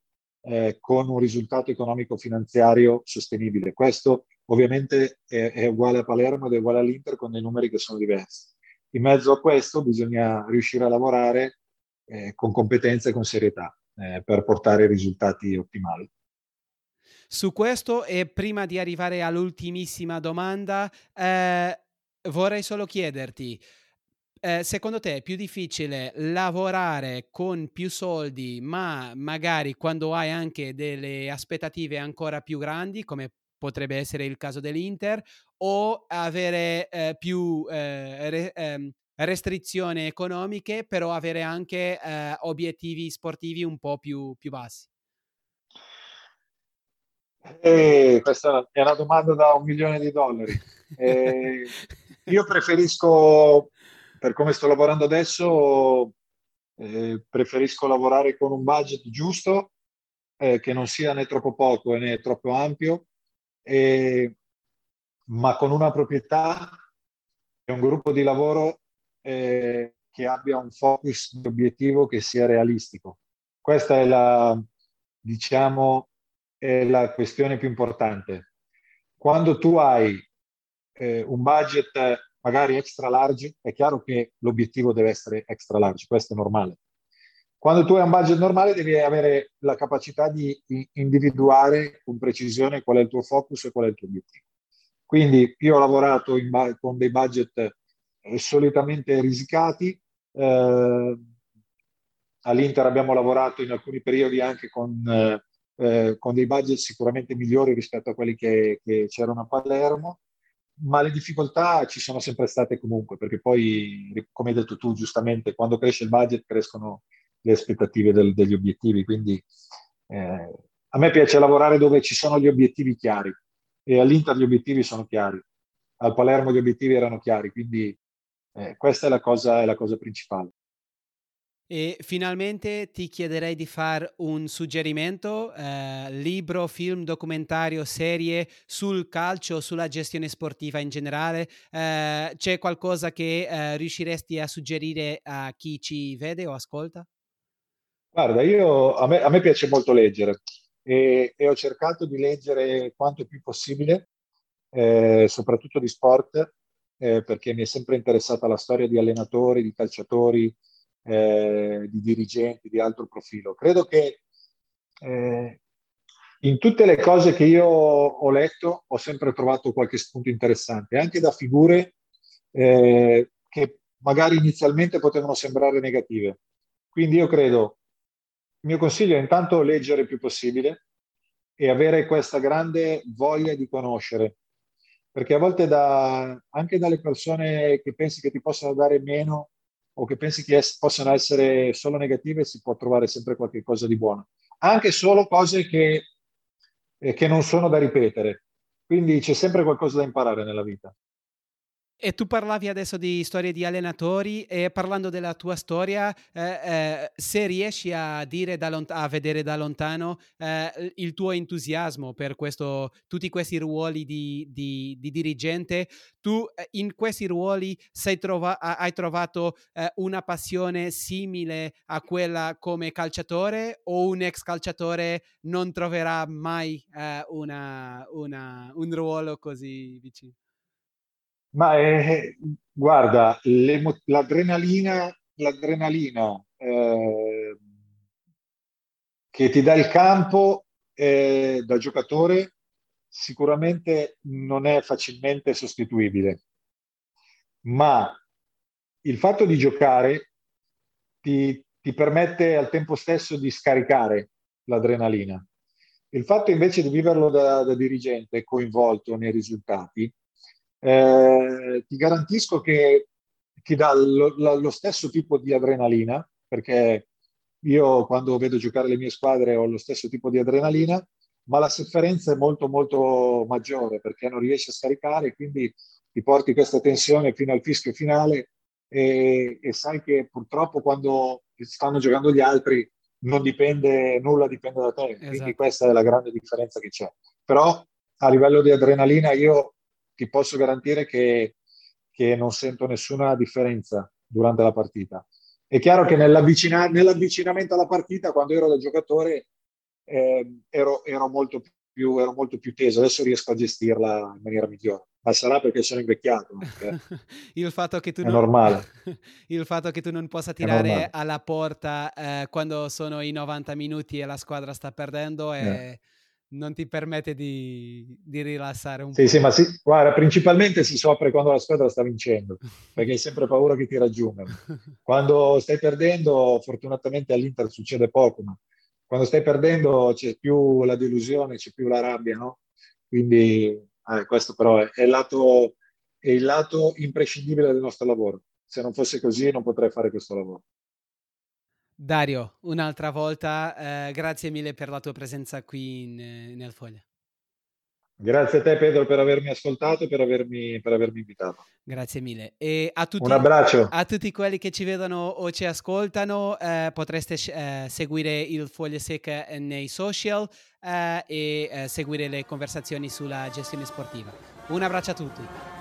[SPEAKER 3] eh, con un risultato economico-finanziario sostenibile. Questo ovviamente è, è, uguale a Palermo ed è uguale all'Inter con dei numeri che sono diversi. In mezzo a questo bisogna riuscire a lavorare eh, con competenza e con serietà eh, per portare risultati ottimali.
[SPEAKER 2] Su questo e prima di arrivare all'ultimissima domanda, eh, vorrei solo chiederti, eh, secondo te è più difficile lavorare con più soldi, ma magari quando hai anche delle aspettative ancora più grandi, come potrebbe essere il caso dell'Inter, o avere eh, più eh, re, ehm, restrizioni economiche, però avere anche eh, obiettivi sportivi un po' più, più bassi?
[SPEAKER 3] Eh, questa è una domanda da un milione di dollari. Eh, io preferisco, per come sto lavorando adesso, eh, preferisco lavorare con un budget giusto, eh, che non sia né troppo poco né troppo ampio, ma con una proprietà e un gruppo di lavoro eh, che abbia un focus di obiettivo che sia realistico. Questa è la, diciamo, è la questione più importante. Quando tu hai eh, un budget magari extra large, è chiaro che l'obiettivo deve essere extra large, questo è normale. Quando tu hai un budget normale devi avere la capacità di individuare con precisione qual è il tuo focus e qual è il tuo obiettivo. Quindi io ho lavorato in, con dei budget eh, solitamente risicati, eh, all'Inter abbiamo lavorato in alcuni periodi anche con eh, eh, con dei budget sicuramente migliori rispetto a quelli che, che c'erano a Palermo, ma le difficoltà ci sono sempre state comunque, perché poi, come hai detto tu giustamente, quando cresce il budget crescono le aspettative del, degli obiettivi, quindi eh, a me piace lavorare dove ci sono gli obiettivi chiari e all'Inter gli obiettivi sono chiari, al Palermo gli obiettivi erano chiari, quindi eh, questa è la, cosa, è la cosa principale.
[SPEAKER 2] E finalmente ti chiederei di fare un suggerimento, eh, libro, film, documentario, serie sul calcio, sulla gestione sportiva in generale. Eh, c'è qualcosa che eh, riusciresti a suggerire a chi ci vede o ascolta?
[SPEAKER 3] Guarda, io, a, me, a me piace molto leggere e, e, ho cercato di leggere quanto più possibile, eh, soprattutto di sport, eh, perché mi è sempre interessata la storia di allenatori, di calciatori, eh, di dirigenti di alto profilo. Credo che eh, in tutte le cose che io ho letto ho sempre trovato qualche spunto interessante, anche da figure eh, che magari inizialmente potevano sembrare negative. Quindi io credo, il mio consiglio è intanto leggere il più possibile e avere questa grande voglia di conoscere, perché a volte da, anche dalle persone che pensi che ti possano dare meno o che pensi che es- possano essere solo negative, si può trovare sempre qualcosa di buono. Anche solo cose che, eh, che non sono da ripetere. Quindi c'è sempre qualcosa da imparare nella vita.
[SPEAKER 2] E tu parlavi adesso di storie di allenatori e parlando della tua storia, eh, eh, se riesci a, da lont- a vedere da lontano eh, il tuo entusiasmo per questo, tutti questi ruoli di, di, di dirigente, tu eh, in questi ruoli trova- hai trovato eh, una passione simile a quella come calciatore o un ex calciatore non troverà mai eh, una, una, un ruolo così vicino?
[SPEAKER 3] Ma eh, guarda, l'adrenalina, l'adrenalina eh, che ti dà il campo eh, da giocatore sicuramente non è facilmente sostituibile, ma il fatto di giocare ti, ti permette al tempo stesso di scaricare l'adrenalina. Il fatto invece di viverlo da, da dirigente coinvolto nei risultati eh, ti garantisco che ti dà lo, lo, stesso tipo di adrenalina, perché io quando vedo giocare le mie squadre ho lo stesso tipo di adrenalina, ma la sofferenza è molto molto maggiore perché non riesci a scaricare, quindi ti porti questa tensione fino al fischio finale e, e sai che purtroppo quando stanno giocando gli altri non dipende, nulla dipende da te, esatto. quindi questa è la grande differenza che c'è. Però a livello di adrenalina io ti posso garantire che, che non sento nessuna differenza durante la partita. È chiaro che nell'avvicina- nell'avvicinamento alla partita, quando ero da giocatore, eh, ero, ero, molto più, ero molto più teso, adesso riesco a gestirla in maniera migliore ma sarà perché sono invecchiato. (laughs)
[SPEAKER 2] il, fatto che tu
[SPEAKER 3] è
[SPEAKER 2] non,
[SPEAKER 3] normale. (laughs)
[SPEAKER 2] il fatto che tu non possa tirare alla porta eh, quando sono i 90 minuti e la squadra sta perdendo è, eh. Non ti permette di, di rilassare un
[SPEAKER 3] sì,
[SPEAKER 2] po'.
[SPEAKER 3] Sì, ma si, guarda, principalmente si soffre quando la squadra sta vincendo, perché hai sempre paura che ti raggiungano. (laughs) Quando stai perdendo, fortunatamente all'Inter succede poco, ma quando stai perdendo c'è più la delusione, c'è più la rabbia, no? Quindi eh, questo però è, è, il lato, è il lato imprescindibile del nostro lavoro. Se non fosse così non potrei fare questo lavoro.
[SPEAKER 2] Dario, un'altra volta, eh, grazie mille per la tua presenza qui in, eh, nel Foglia.
[SPEAKER 3] Grazie a te Pedro per avermi ascoltato e per avermi, per avermi invitato.
[SPEAKER 2] Grazie mille. E a tutti,
[SPEAKER 3] Un abbraccio.
[SPEAKER 2] A tutti quelli che ci vedono o ci ascoltano, eh, potreste eh, seguire il Foglie Secca nei social eh, e eh, seguire le conversazioni sulla gestione sportiva. Un abbraccio a tutti.